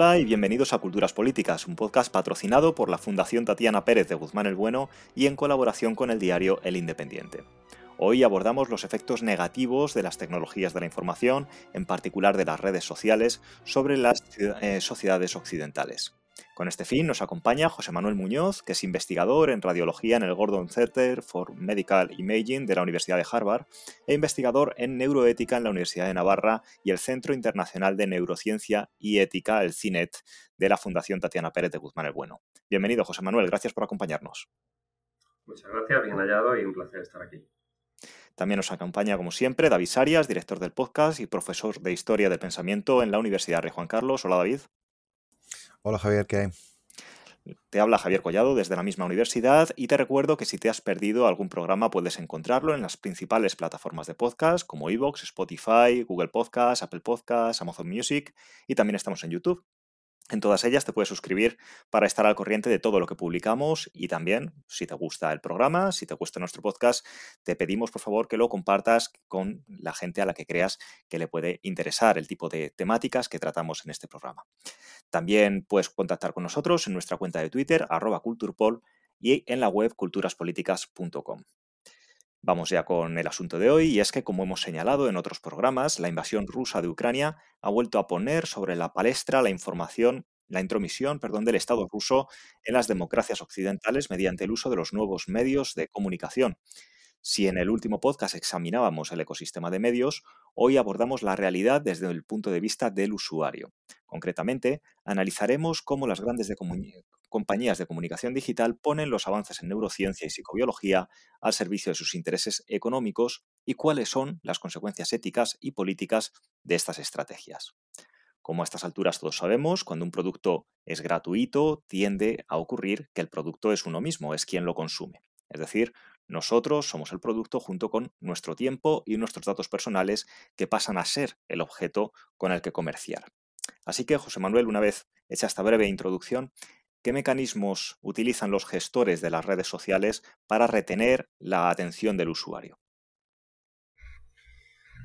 Hola y bienvenidos a Culturas Políticas, un podcast patrocinado por la Fundación Tatiana Pérez de Guzmán el Bueno y en colaboración con el diario El Independiente. Hoy abordamos los efectos negativos de las tecnologías de la información, en particular de las redes sociales, sobre las eh, sociedades occidentales. Con este fin nos acompaña José Manuel Muñoz, que es investigador en radiología en el Gordon Center for Medical Imaging de la Universidad de Harvard e investigador en neuroética en la Universidad de Navarra y el Centro Internacional de Neurociencia y Ética, el CINET, de la Fundación Tatiana Pérez de Guzmán el Bueno. Bienvenido, José Manuel, gracias por acompañarnos. Muchas gracias, bien hallado y un placer estar aquí. También nos acompaña, como siempre, David Sarias, director del podcast y profesor de Historia del Pensamiento en la Universidad Rey Juan Carlos. Hola, David. Hola Javier, ¿qué hay? Te habla Javier Collado desde la misma universidad y te recuerdo que si te has perdido algún programa puedes encontrarlo en las principales plataformas de podcast como Evox, Spotify, Google Podcast, Apple Podcast, Amazon Music y también estamos en YouTube. En todas ellas te puedes suscribir para estar al corriente de todo lo que publicamos y también, si te gusta el programa, si te gusta nuestro podcast, te pedimos por favor que lo compartas con la gente a la que creas que le puede interesar el tipo de temáticas que tratamos en este programa. También puedes contactar con nosotros en nuestra cuenta de Twitter, arroba culturpol, y en la web culturaspoliticas.com. Vamos ya con el asunto de hoy, y es que, como hemos señalado en otros programas, la invasión rusa de Ucrania ha vuelto a poner sobre la palestra la información, la intromisión, perdón, del Estado ruso en las democracias occidentales mediante el uso de los nuevos medios de comunicación. Si en el último podcast examinábamos el ecosistema de medios, hoy abordamos la realidad desde el punto de vista del usuario. Concretamente, analizaremos cómo las grandes compañías de comunicación digital ponen los avances en neurociencia y psicobiología al servicio de sus intereses económicos y cuáles son las consecuencias éticas y políticas de estas estrategias. Como a estas alturas todos sabemos, cuando un producto es gratuito, tiende a ocurrir que el producto es uno mismo, es quien lo consume. Es decir, nosotros somos el producto junto con nuestro tiempo y nuestros datos personales que pasan a ser el objeto con el que comerciar. Así que, José Manuel, una vez hecha esta breve introducción, ¿qué mecanismos utilizan los gestores de las redes sociales para retener la atención del usuario?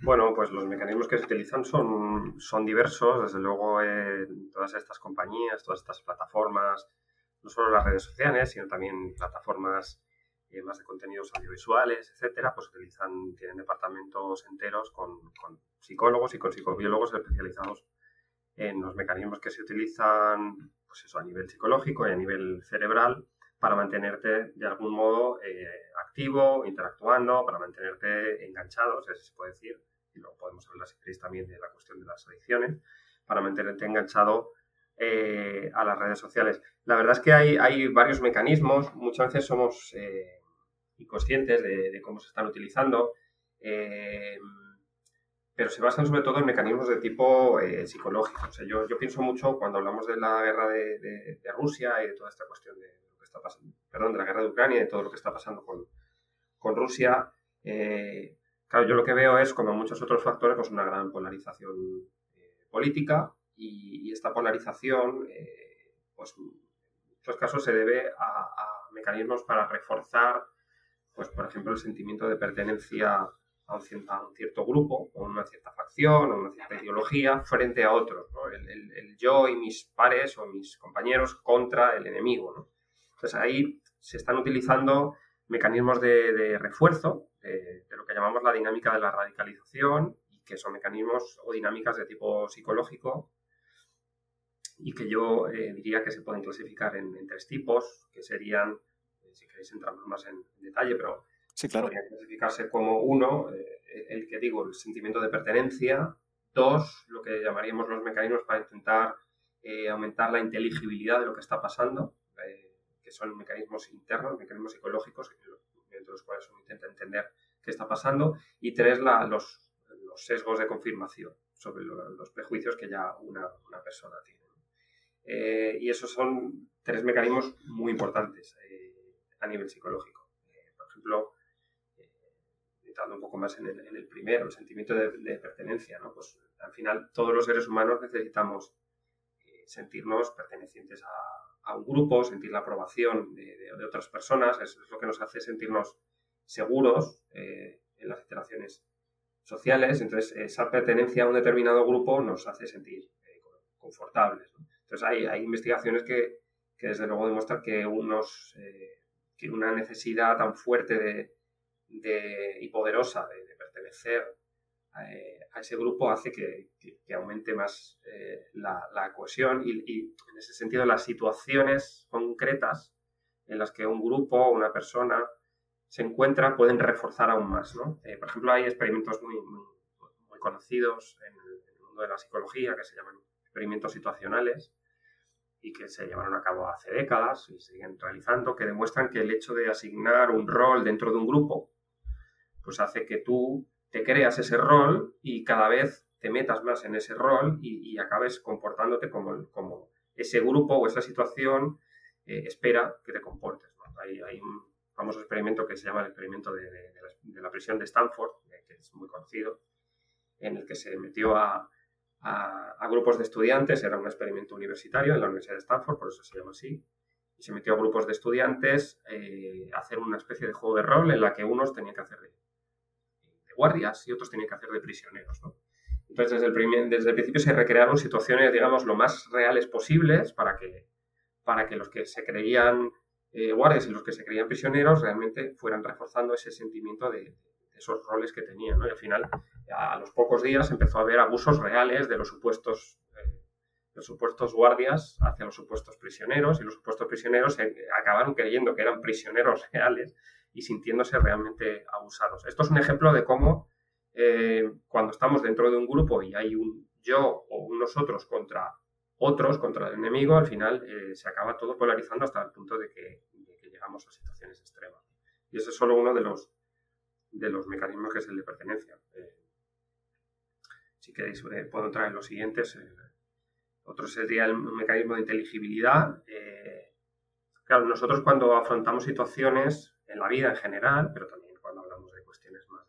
Bueno, pues los mecanismos que se utilizan son, diversos. Desde luego, todas estas compañías, todas estas plataformas, no solo las redes sociales, sino también plataformas más de contenidos audiovisuales, etcétera, pues utilizan, tienen departamentos enteros con, psicólogos y con psicobiólogos especializados en los mecanismos que se utilizan, pues eso, a nivel psicológico y a nivel cerebral para mantenerte de algún modo eh, activo, interactuando, para mantenerte enganchado, o sea, si se puede decir, y luego podemos hablar si queréis también de la cuestión de las adicciones, para mantenerte enganchado eh, a las redes sociales. La verdad es que hay, hay varios mecanismos, muchas veces somos eh, inconscientes de, cómo se están utilizando, eh, pero se basan sobre todo en mecanismos de tipo eh, psicológico. O sea, yo, pienso mucho cuando hablamos de la guerra de, Rusia y de toda esta cuestión de lo que está pasando, perdón, de la guerra de Ucrania y de todo lo que está pasando con, con Rusia. Eh, claro, yo lo que veo es, como muchos otros factores, pues una gran polarización política y, esta polarización, pues en muchos casos se debe a mecanismos para reforzar pues por ejemplo, el sentimiento de pertenencia a un, cierto, grupo, o una cierta facción, o una cierta ideología, frente a otros, el, yo y mis pares o mis compañeros contra el enemigo. Entonces ahí se están utilizando mecanismos de, refuerzo de, lo que llamamos la dinámica de la radicalización, y que son mecanismos o dinámicas de tipo psicológico, y que yo eh, diría que se pueden clasificar en tres tipos, que serían si queréis entramos más en detalle, pero sí, claro. podría clasificarse como uno, eh, el que digo, el sentimiento de pertenencia, dos, lo que llamaríamos los mecanismos para intentar eh, aumentar la inteligibilidad de lo que está pasando, eh, que son mecanismos internos, mecanismos psicológicos, dentro de los cuales uno intenta entender qué está pasando, y tres, los, los, sesgos de confirmación sobre los prejuicios que ya una, una persona tiene. y esos son tres mecanismos muy importantes a nivel psicológico. Eh, por ejemplo, eh, entrando un poco más en el, primero, el sentimiento de, pertenencia, ¿no? Pues al final todos los seres humanos necesitamos eh, sentirnos pertenecientes a, un grupo, sentir la aprobación de, otras personas, es, lo que nos hace sentirnos seguros en las interacciones sociales, entonces esa pertenencia a un determinado grupo nos hace sentir confortables. Entonces hay, investigaciones que, que, desde luego demuestran que, unos, una necesidad tan fuerte de, de y poderosa de, pertenecer eh, a ese grupo hace que, aumente más eh, la, cohesión y, en ese sentido las situaciones concretas en las que un grupo o una persona se encuentra pueden reforzar aún más. ¿no? Eh, por ejemplo, hay experimentos muy, conocidos en el, mundo de la psicología que se llaman experimentos situacionales y que se llevaron a cabo hace décadas y siguen realizando, que demuestran que el hecho de asignar un rol dentro de un grupo, pues hace que tú te creas ese rol y cada vez te metas más en ese rol y, y acabes comportándote como, como, ese grupo o esa situación eh, espera que te comportes. ¿no? Hay, hay, un famoso experimento que se llama el experimento de, de, la, prisión de Stanford, que es muy conocido, en el que se metió a, a, a, grupos de estudiantes, era un experimento universitario en la Universidad de Stanford, por eso se llama así, y se metió a grupos de estudiantes eh, a hacer una especie de juego de rol en la que unos tenían que hacer de, de guardias y otros tenían que hacer de prisioneros. ¿no? Entonces, desde el, primer, desde el principio se recrearon situaciones, digamos, lo más reales posibles para que, para que los que se creían eh, guardias y los que se creían prisioneros realmente fueran reforzando ese sentimiento de, esos roles que tenían. ¿no? Y al final, a los pocos días, empezó a haber abusos reales de los supuestos, eh, los supuestos guardias hacia los supuestos prisioneros y los supuestos prisioneros eh, acabaron creyendo que eran prisioneros reales y sintiéndose realmente abusados. Esto es un ejemplo de cómo eh, cuando estamos dentro de un grupo y hay un yo o un nosotros contra otros, contra el enemigo, al final se acaba todo polarizando hasta el punto de que, llegamos a situaciones extremas. Y ese es solo uno de los, de los mecanismos que es el de pertenencia. Si queréis, eh, puedo entrar en los siguientes. Eh, otro sería el mecanismo de inteligibilidad. claro, nosotros cuando afrontamos situaciones en la vida en general, pero también cuando hablamos de cuestiones más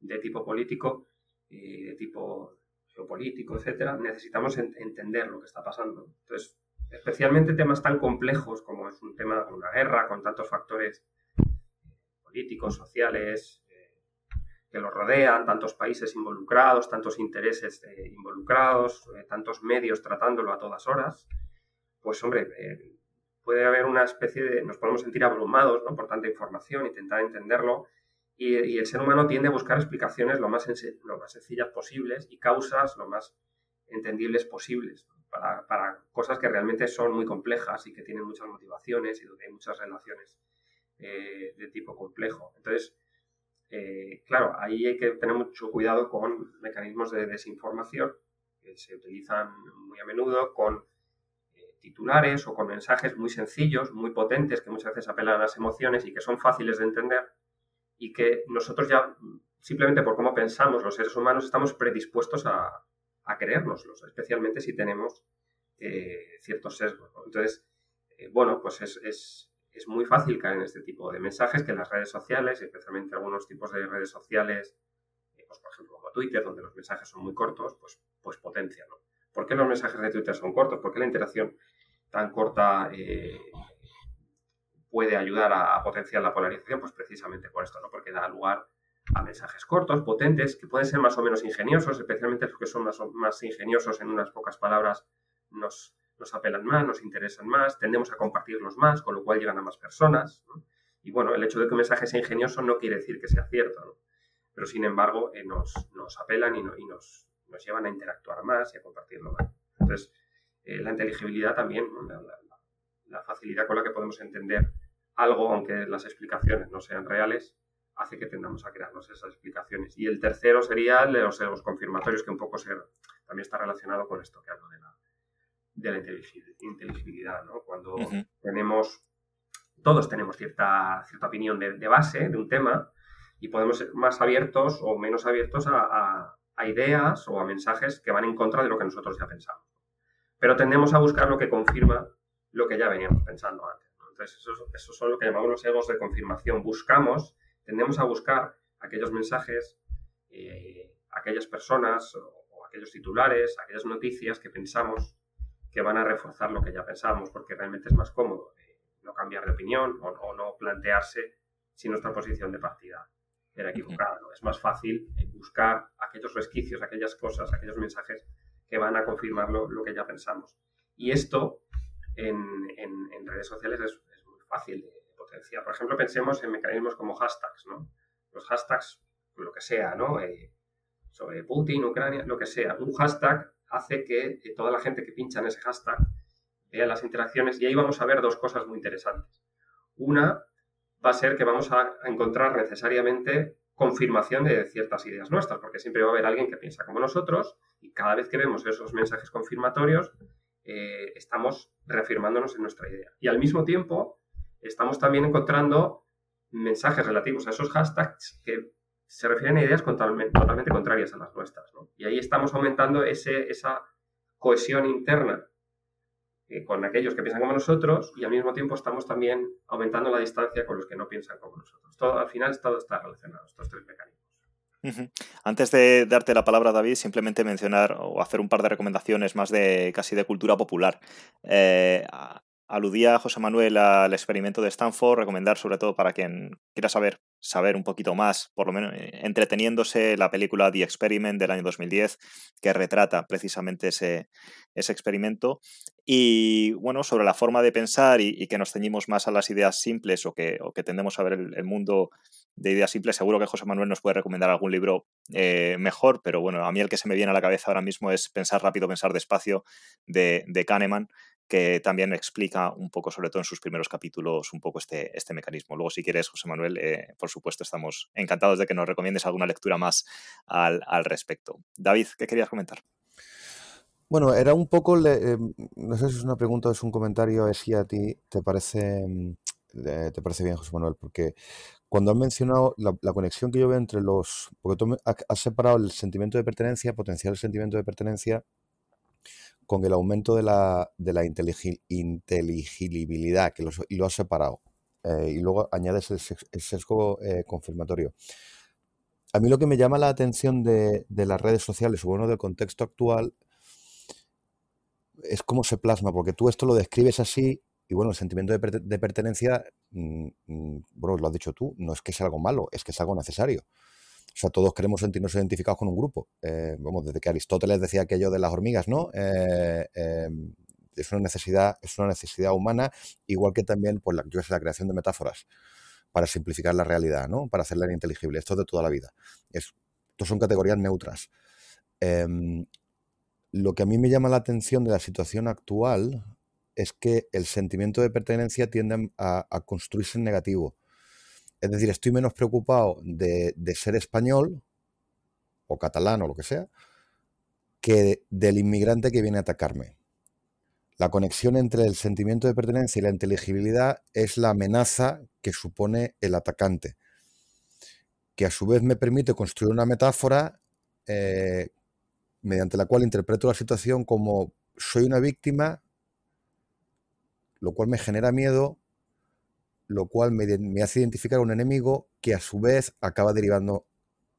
de tipo político y de tipo geopolítico, etcétera, necesitamos ent entender lo que está pasando. Entonces, especialmente temas tan complejos como es un tema de una guerra con tantos factores políticos, sociales, eh, que los rodean, tantos países involucrados, tantos intereses eh, involucrados, eh, tantos medios tratándolo a todas horas, pues hombre, puede haber una especie de, nos podemos sentir abrumados ¿no? por tanta información, intentar entenderlo, y, y, el ser humano tiende a buscar explicaciones lo más, lo más sencillas posibles y causas lo más entendibles posibles para, para, cosas que realmente son muy complejas y que tienen muchas motivaciones y donde hay muchas relaciones eh, de tipo complejo. Entonces, eh, claro, ahí hay que tener mucho cuidado con mecanismos de desinformación que se utilizan muy a menudo con eh, titulares o con mensajes muy sencillos, muy potentes, que muchas veces apelan a las emociones y que son fáciles de entender y que nosotros ya, simplemente por cómo pensamos los seres humanos, estamos predispuestos a, a creérnoslos, especialmente si tenemos eh, ciertos sesgos. Entonces, bueno, pues es, es, es, muy fácil caer en este tipo de mensajes que en las redes sociales, especialmente algunos tipos de redes sociales, eh, pues por ejemplo como Twitter, donde los mensajes son muy cortos, pues, pues potencian. ¿no? ¿Por qué los mensajes de Twitter son cortos? ¿Por qué la interacción tan corta eh, puede ayudar a, a, potenciar la polarización, pues precisamente por esto, ¿no? Porque da lugar a mensajes cortos, potentes, que pueden ser más o menos ingeniosos, especialmente los que son más, más ingeniosos en unas pocas palabras nos, nos, apelan más, nos interesan más, tendemos a compartirlos más, con lo cual llegan a más personas. Y bueno, el hecho de que un mensaje sea ingenioso no quiere decir que sea cierto, pero sin embargo eh, nos, apelan y, no, y nos, llevan a interactuar más y a compartirlo más. Entonces, eh, la inteligibilidad también, la, facilidad con la que podemos entender algo, aunque las explicaciones no sean reales, hace que tendamos a crearnos esas explicaciones. Y el tercero sería los, confirmatorios, que un poco también está relacionado con esto que hablo de la, de la inteligibilidad, ¿no? Cuando uh -huh. tenemos, todos tenemos cierta, cierta opinión de, de, base de un tema y podemos ser más abiertos o menos abiertos a, a, a ideas o a mensajes que van en contra de lo que nosotros ya pensamos. Pero tendemos a buscar lo que confirma lo que ya veníamos pensando antes. ¿no? Entonces, eso, eso son lo que llamamos los egos de confirmación. Buscamos, tendemos a buscar aquellos mensajes, eh, aquellas personas o, o, aquellos titulares, aquellas noticias que pensamos que van a reforzar lo que ya pensamos, porque realmente es más cómodo eh, no cambiar de opinión o, o, no plantearse si nuestra posición de partida era equivocada. ¿no? Es más fácil eh, buscar aquellos resquicios, aquellas cosas, aquellos mensajes que van a confirmar lo, lo que ya pensamos. Y esto en, redes sociales es, muy fácil de potenciar. Por ejemplo, pensemos en mecanismos como hashtags, ¿no? Los hashtags, lo que sea, ¿no? Eh, sobre Putin, Ucrania, lo que sea. Un hashtag hace que toda la gente que pincha en ese hashtag vea las interacciones y ahí vamos a ver dos cosas muy interesantes. Una va a ser que vamos a encontrar necesariamente confirmación de ciertas ideas nuestras, porque siempre va a haber alguien que piensa como nosotros y cada vez que vemos esos mensajes confirmatorios, eh, estamos reafirmándonos en nuestra idea. Y al mismo tiempo, estamos también encontrando mensajes relativos a esos hashtags que se refieren a ideas totalmente, contrarias a las nuestras. Y ahí estamos aumentando ese, esa cohesión interna eh, con aquellos que piensan como nosotros y al mismo tiempo estamos también aumentando la distancia con los que no piensan como nosotros. Todo, al final todo está relacionado, estos tres mecanismos. Antes de darte la palabra, David, simplemente mencionar o hacer un par de recomendaciones más de casi de cultura popular. Eh, aludía José Manuel al experimento de Stanford, recomendar sobre todo para quien quiera saber, saber un poquito más, por lo menos eh, entreteniéndose, la película The Experiment del año 2010, que retrata precisamente ese, ese experimento. Y bueno, sobre la forma de pensar y, que nos ceñimos más a las ideas simples o que, o que tendemos a ver el, mundo de ideas simples, seguro que José Manuel nos puede recomendar algún libro eh, mejor, pero bueno, a mí el que se me viene a la cabeza ahora mismo es Pensar rápido, pensar despacio de, de Kahneman, que también explica un poco, sobre todo en sus primeros capítulos, un poco este, este mecanismo. Luego, si quieres, José Manuel, eh, por supuesto, estamos encantados de que nos recomiendes alguna lectura más al, respecto. David, ¿qué querías comentar? Bueno, era un poco, eh, no sé si es una pregunta o es un comentario, es si a ti te parece, mm, te parece bien, José Manuel, porque cuando has mencionado la, conexión que yo veo entre los, porque tú has separado el sentimiento de pertenencia, potencial sentimiento de pertenencia, con el aumento de la, de la inteligibilidad, que y lo has separado. Eh, y luego añades el, sesgo eh, confirmatorio. A mí lo que me llama la atención de, las redes sociales, o bueno, del contexto actual, es cómo se plasma, porque tú esto lo describes así, y bueno, el sentimiento de, pertenencia, mm, mm, bueno, lo has dicho tú, no es que sea algo malo, es que es algo necesario. O sea, todos queremos sentirnos identificados con un grupo. Eh, vamos, desde que Aristóteles decía aquello de las hormigas, ¿no? Eh, em, es una necesidad, es una necesidad humana, igual que también pues, la, yo la creación de metáforas para simplificar la realidad, ¿no? Para hacerla inteligible. Esto es de toda la vida. Es, estos son categorías neutras. Em, lo que a mí me llama la atención de la situación actual es que el sentimiento de pertenencia tiende a construirse en negativo. Es decir, estoy menos preocupado de, ser español o catalán o lo que sea que del inmigrante que viene a atacarme. La conexión entre el sentimiento de pertenencia y la inteligibilidad es la amenaza que supone el atacante, que a su vez me permite construir una metáfora eh, mediante la cual interpreto la situación como soy una víctima, lo cual me genera miedo, lo cual me, hace identificar a un enemigo que a su vez acaba derivando,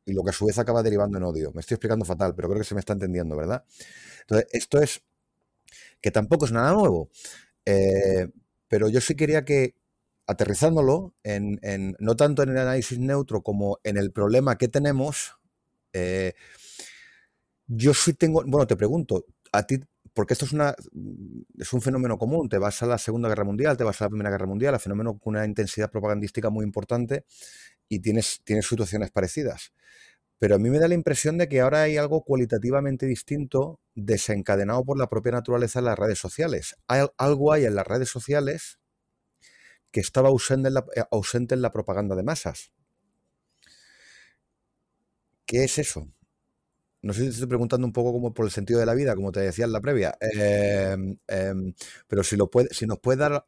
y lo que a su vez acaba derivando en odio. Me estoy explicando fatal, pero creo que se me está entendiendo, ¿verdad? Entonces, esto es que tampoco es nada nuevo, eh, pero yo sí quería que, aterrizándolo, en, no tanto en el análisis neutro como en el problema que tenemos, eh, yo sí tengo, bueno, te pregunto, ¿a ti porque esto es, una, es un fenómeno común. Te vas a la Segunda Guerra Mundial, te vas a la Primera Guerra Mundial, el fenómeno con una intensidad propagandística muy importante y tienes, situaciones parecidas. Pero a mí me da la impresión de que ahora hay algo cualitativamente distinto desencadenado por la propia naturaleza de las redes sociales. Hay, algo hay en las redes sociales que estaba ausente en, la, eh, ausente en la propaganda de masas. ¿Qué es eso? No sé si te estoy preguntando un poco como por el sentido de la vida, como te decía en la previa, em, em, pero si, lo puede, si nos puede dar,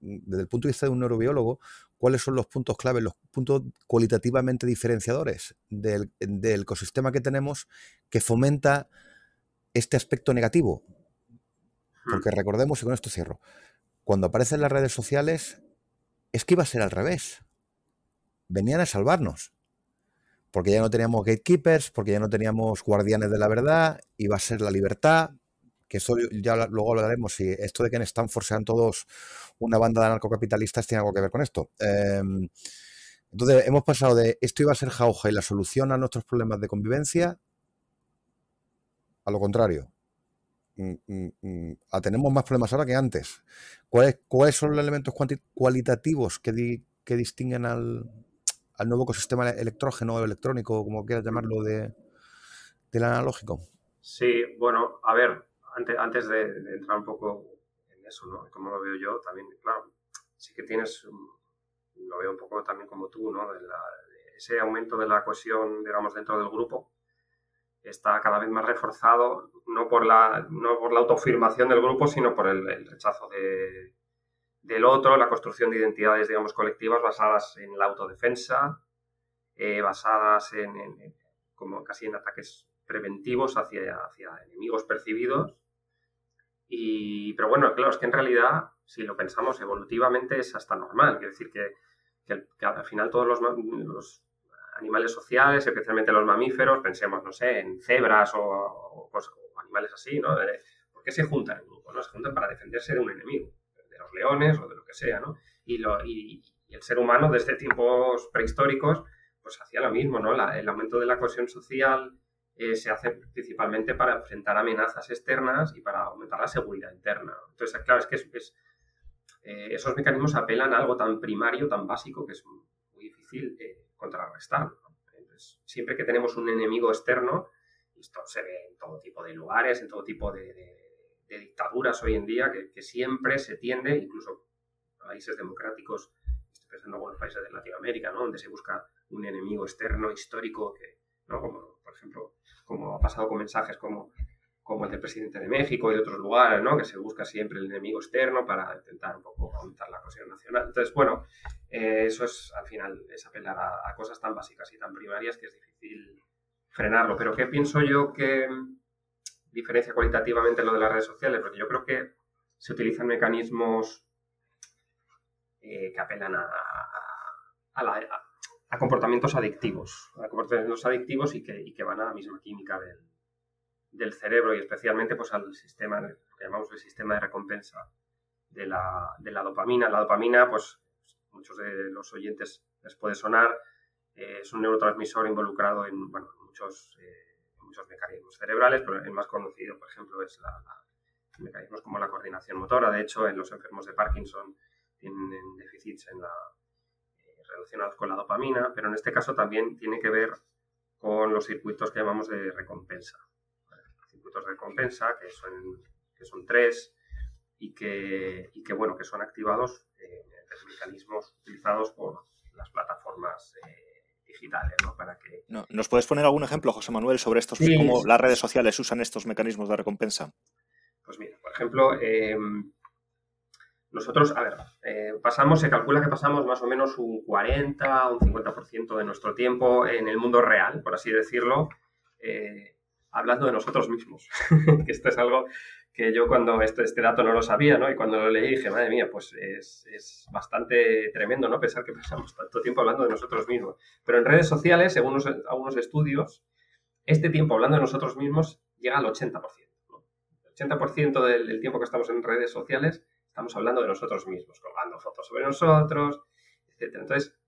desde el punto de vista de un neurobiólogo, cuáles son los puntos claves, los puntos cualitativamente diferenciadores del, ecosistema que tenemos que fomenta este aspecto negativo. Hmm. Porque recordemos, y con esto cierro, cuando aparecen las redes sociales, es que iba a ser al revés. Venían a salvarnos porque ya no teníamos gatekeepers, porque ya no teníamos guardianes de la verdad, iba a ser la libertad, que eso ya luego hablaremos, si esto de que en Stanford sean todos una banda de anarcocapitalistas tiene algo que ver con esto. Em, entonces, hemos pasado de esto iba a ser jauja y la solución a nuestros problemas de convivencia a lo contrario. mm, mm, tenemos más problemas ahora que antes. ¿Cuáles, son los elementos cualitativos que distinguen al, al, nuevo ecosistema electrógeno o electrónico, como quieras llamarlo, de, del analógico? Sí, bueno, a ver, antes, antes de, entrar un poco en eso, ¿no? Como lo veo yo, también, claro, sí que tienes, lo veo un poco también como tú, ¿no? De ese aumento de la cohesión, digamos, dentro del grupo está cada vez más reforzado, no por la, no por la autoafirmación del grupo, sino por el, rechazo de, del otro, la construcción de identidades, digamos, colectivas basadas en la autodefensa, eh, basadas en, como casi en ataques preventivos hacia, hacia enemigos percibidos. Y, pero bueno, claro, es que en realidad, si lo pensamos evolutivamente, es hasta normal. Quiere decir que, que, al final todos los, los, animales sociales, especialmente los mamíferos, pensemos, no sé, en cebras o, animales así, ¿no? ¿Por qué se juntan en grupo? ¿no? Se juntan para defenderse de un enemigo, de los leones o de lo que sea, ¿no? Y, lo, y, el ser humano desde tiempos prehistóricos, pues hacía lo mismo, ¿no? el aumento de la cohesión social, eh, se hace principalmente para enfrentar amenazas externas y para aumentar la seguridad interna. Entonces, claro, es que eh, esos mecanismos apelan a algo tan primario, tan básico, que es muy difícil eh, contrarrestar. Entonces, siempre que tenemos un enemigo externo, esto se ve en todo tipo de lugares, en todo tipo de, dictaduras hoy en día, que, siempre se tiende, incluso países democráticos, estoy pensando en algunos países de Latinoamérica, ¿no? donde se busca un enemigo externo histórico que, ¿no? como por ejemplo como ha pasado con mensajes como, como el del presidente de México y de otros lugares, ¿no? que se busca siempre el enemigo externo para intentar un poco aumentar la cohesión nacional. Entonces, bueno, eh, eso es al final, es apelar a, cosas tan básicas y tan primarias que es difícil frenarlo. Pero ¿qué pienso yo que diferencia cualitativamente lo de las redes sociales? Porque yo creo que se utilizan mecanismos eh, que apelan a, a, comportamientos adictivos, a comportamientos adictivos y que, y que van a la misma química del, del, cerebro y especialmente pues al sistema, llamamos el sistema de recompensa de la, de la dopamina. La dopamina, pues muchos de los oyentes les puede sonar, eh, es un neurotransmisor involucrado en, bueno, muchos, eh, muchos mecanismos cerebrales, pero el más conocido, por ejemplo, es la, mecanismos como la coordinación motora. De hecho, en los enfermos de Parkinson tienen déficits la relacionados con la dopamina, pero en este caso también tiene que ver con los circuitos que llamamos de recompensa. Circuitos de recompensa, que son, que son tres y que, y que, bueno, que son activados en mecanismos utilizados por las plataformas eh, digitales. ¿no? Para que... ¿Nos puedes poner algún ejemplo, José Manuel, sobre estos, cómo las redes sociales usan estos mecanismos de recompensa? Pues mira, por ejemplo, eh, nosotros, a ver, eh, pasamos, se calcula que pasamos más o menos un 40 o un 50% de nuestro tiempo en el mundo real, por así decirlo, eh, hablando de nosotros mismos. que esto es algo que yo cuando este, este dato no lo sabía, ¿no? Y cuando lo leí dije, madre mía, pues es, es, bastante tremendo, ¿no? Pensar que pasamos tanto tiempo hablando de nosotros mismos. Pero en redes sociales, según algunos estudios, este tiempo hablando de nosotros mismos llega al 80%. ¿no? El 80% del, del tiempo que estamos en redes sociales Estamos hablando de nosotros mismos, colgando fotos sobre nosotros, etc. Entonces,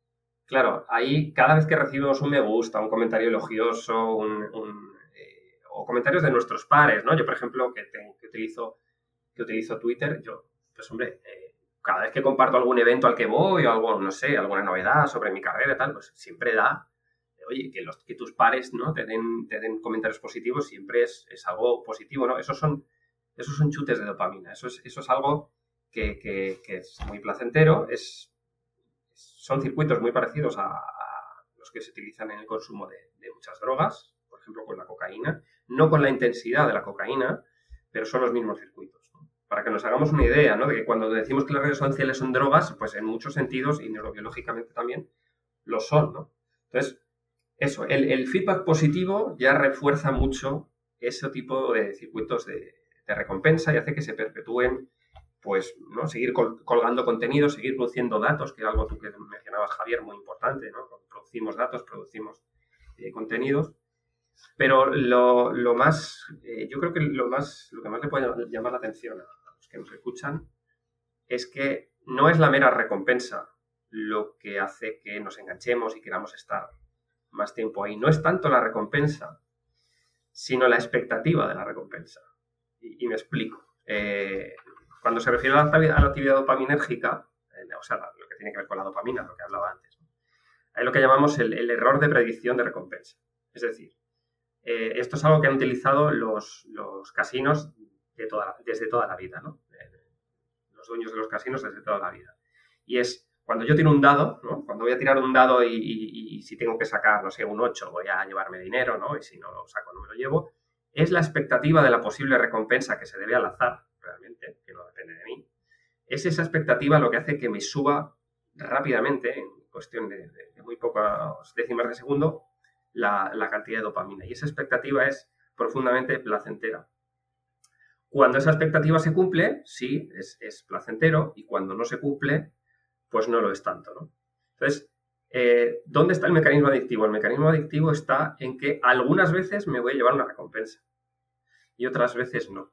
claro, ahí cada vez que recibimos un me gusta, un comentario elogioso, un, o comentarios de nuestros pares, ¿no? Yo, por ejemplo, que, utilizo, que utilizo Twitter, yo, pues hombre, eh, cada vez que comparto algún evento al que voy o algo, no sé, alguna novedad sobre mi carrera y tal, pues siempre da, oye, que, tus pares, ¿no? Te den, te den comentarios positivos siempre es, es algo positivo, ¿no? Esos son, esos son chutes de dopamina, eso es, eso es algo que, es muy placentero. Es, son circuitos muy parecidos a, los que se utilizan en el consumo de, muchas drogas, por ejemplo con la cocaína, no con la intensidad de la cocaína, pero son los mismos circuitos. Para que nos hagamos una idea ¿no? de que cuando decimos que las redes sociales son drogas, pues en muchos sentidos y neurobiológicamente también lo son. ¿no? Entonces, eso, el, feedback positivo ya refuerza mucho ese tipo de circuitos de, recompensa y hace que se perpetúen pues ¿no? seguir colgando contenido, seguir produciendo datos, que es algo tú que mencionabas, Javier, muy importante, ¿no? Producimos datos, producimos eh, contenidos. Pero lo, más, eh, yo creo que lo, más, lo que más le puede llamar la atención a los que nos escuchan es que no es la mera recompensa lo que hace que nos enganchemos y queramos estar más tiempo ahí. No es tanto la recompensa, sino la expectativa de la recompensa. Y, me explico. Eh, cuando se refiere a la, actividad dopaminérgica, eh, o sea, lo que tiene que ver con la dopamina, lo que hablaba antes, hay lo que llamamos el, error de predicción de recompensa. Es decir, eh, esto es algo que han utilizado los, casinos desde toda la vida, ¿no? los dueños de los casinos desde toda la vida. Y es cuando yo tiro un dado. Cuando voy a tirar un dado y, si tengo que sacar, no sé, un 8, voy a llevarme dinero, ¿no? Y si no lo saco, no me lo llevo. Es la expectativa de la posible recompensa que se debe al azar, realmente, que no depende de mí. Es esa expectativa lo que hace que me suba rápidamente, en cuestión de, muy pocas décimas de segundo, la, cantidad de dopamina. Y esa expectativa es profundamente placentera. Cuando esa expectativa se cumple, sí, es, placentero, y cuando no se cumple, pues no lo es tanto, ¿no? Entonces, eh, ¿dónde está el mecanismo adictivo? El mecanismo adictivo está en que algunas veces me voy a llevar una recompensa y otras veces no.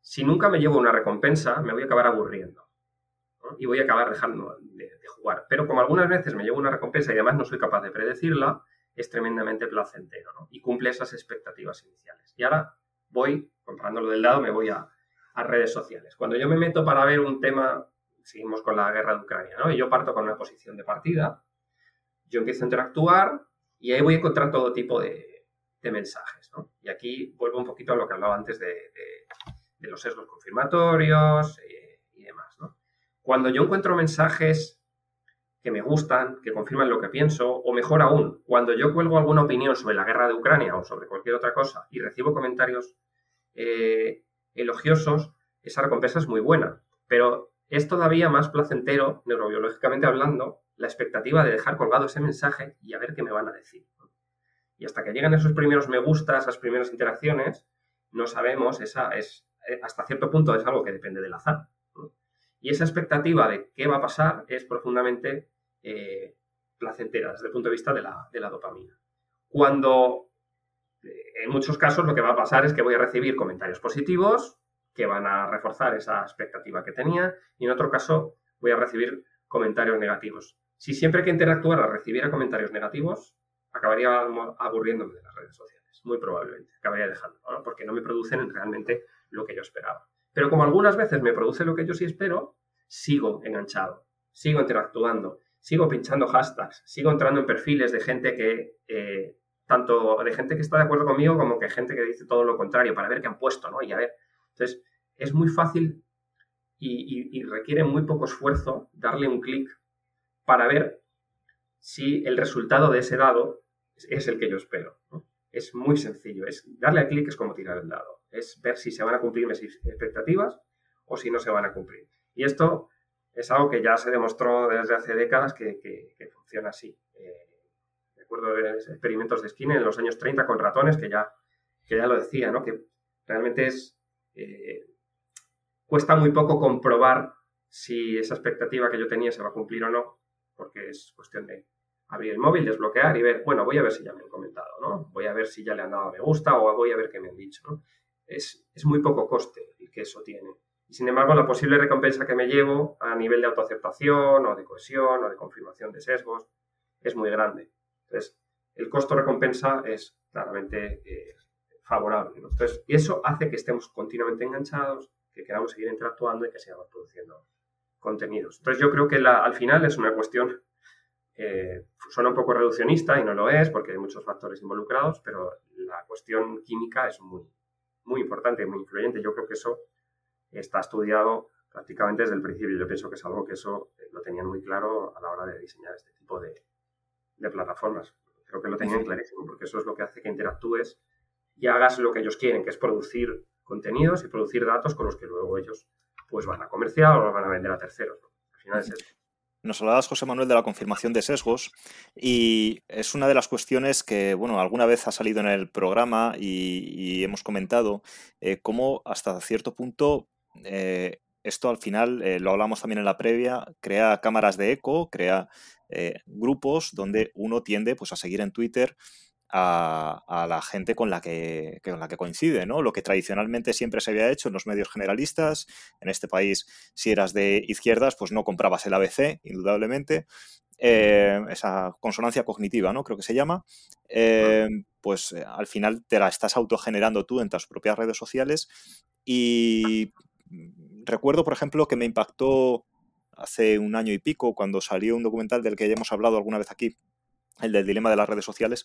Si nunca me llevo una recompensa, me voy a acabar aburriendo y voy a acabar dejando de, jugar. Pero como algunas veces me llevo una recompensa y además no soy capaz de predecirla, es tremendamente placentero ¿no? y cumple esas expectativas iniciales. Y ahora voy, comprando lo del dado, me voy a, a redes sociales. Cuando yo me meto para ver un tema seguimos con la guerra de Ucrania, ¿no? Y yo parto con una posición de partida, yo empiezo a interactuar y ahí voy a encontrar todo tipo de, mensajes, ¿no? Y aquí vuelvo un poquito a lo que hablaba antes de, los sesgos confirmatorios eh, y demás, ¿no? Cuando yo encuentro mensajes que me gustan, que confirman lo que pienso, o mejor aún, cuando yo cuelgo alguna opinión sobre la guerra de Ucrania o sobre cualquier otra cosa y recibo comentarios eh, elogiosos, esa recompensa es muy buena. Pero es todavía más placentero, neurobiológicamente hablando, la expectativa de dejar colgado ese mensaje y a ver qué me van a decir. Y hasta que llegan esos primeros me gusta, esas primeras interacciones, no sabemos, esa es, eh, hasta cierto punto es algo que depende del azar. Y esa expectativa de qué va a pasar es profundamente eh, placentera desde el punto de vista de la, de la dopamina. Cuando eh, en muchos casos lo que va a pasar es que voy a recibir comentarios positivos, que van a reforzar esa expectativa que tenía y en otro caso voy a recibir comentarios negativos. Si siempre que interactuara recibiera comentarios negativos, acabaría aburriéndome de las redes sociales, muy probablemente, acabaría dejando, porque no me producen realmente lo que yo esperaba. Pero como algunas veces me produce lo que yo sí espero, sigo enganchado, sigo interactuando, sigo pinchando hashtags, sigo entrando en perfiles de gente que, eh, tanto de gente que está de acuerdo conmigo como que gente que dice todo lo contrario, para ver qué han puesto, ¿no? Y a ver, entonces, es muy fácil y, requiere muy poco esfuerzo darle un clic para ver si el resultado de ese dado es el que yo espero. Es muy sencillo. Es darle al clic es como tirar el dado. Es ver si se van a cumplir mis expectativas o si no se van a cumplir. Y esto es algo que ya se demostró desde hace décadas que, funciona así. Eh, recuerdo de experimentos de Skinner en los años 30 con ratones que ya, que ya lo decía, ¿no? que realmente es eh, cuesta muy poco comprobar si esa expectativa que yo tenía se va a cumplir o no, porque es cuestión de abrir el móvil, desbloquear y ver, bueno, voy a ver si ya me han comentado, ¿no? Voy a ver si ya le han dado me gusta o voy a ver qué me han dicho, ¿no? Es, muy poco coste el que eso tiene. Sin embargo, la posible recompensa que me llevo a nivel de autoaceptación o de cohesión o de confirmación de sesgos es muy grande. Entonces, el costo-recompensa es claramente eh, favorable. Entonces, y eso hace que estemos continuamente enganchados, que queramos seguir interactuando y que sigamos produciendo contenidos. Entonces, yo creo que al final es una cuestión, eh, suena un poco reduccionista y no lo es porque hay muchos factores involucrados, pero la cuestión química es muy, muy importante muy influyente. Yo creo que eso está estudiado prácticamente desde el principio. Yo pienso que es algo que eso eh, lo tenían muy claro a la hora de diseñar este tipo de, de plataformas. Creo que lo tenían clarísimo, porque eso es lo que hace que interactúes y hagas lo que ellos quieren, que es producir contenidos y producir datos con los que luego ellos pues van a comerciar o van a vender a terceros. Al final es eso. Nos hablabas, José Manuel, de la confirmación de sesgos y es una de las cuestiones que, bueno, alguna vez ha salido en el programa y, hemos comentado eh, cómo hasta cierto punto eh, esto al final, eh, lo hablamos también en la previa, crea cámaras de eco, crea grupos donde uno tiende pues, a seguir en Twitter a, la gente con la, que, con la que coincide, ¿no? Lo que tradicionalmente siempre se había hecho en los medios generalistas, en este país, si eras de izquierdas, pues no comprabas el ABC, indudablemente, eh, esa consonancia cognitiva, ¿no? Creo que se llama. Eh, pues eh, al final te la estás autogenerando tú en tus propias redes sociales. Y recuerdo, por ejemplo, que me impactó hace un año y pico, cuando salió un documental del que ya hemos hablado alguna vez aquí, el del dilema de las redes sociales,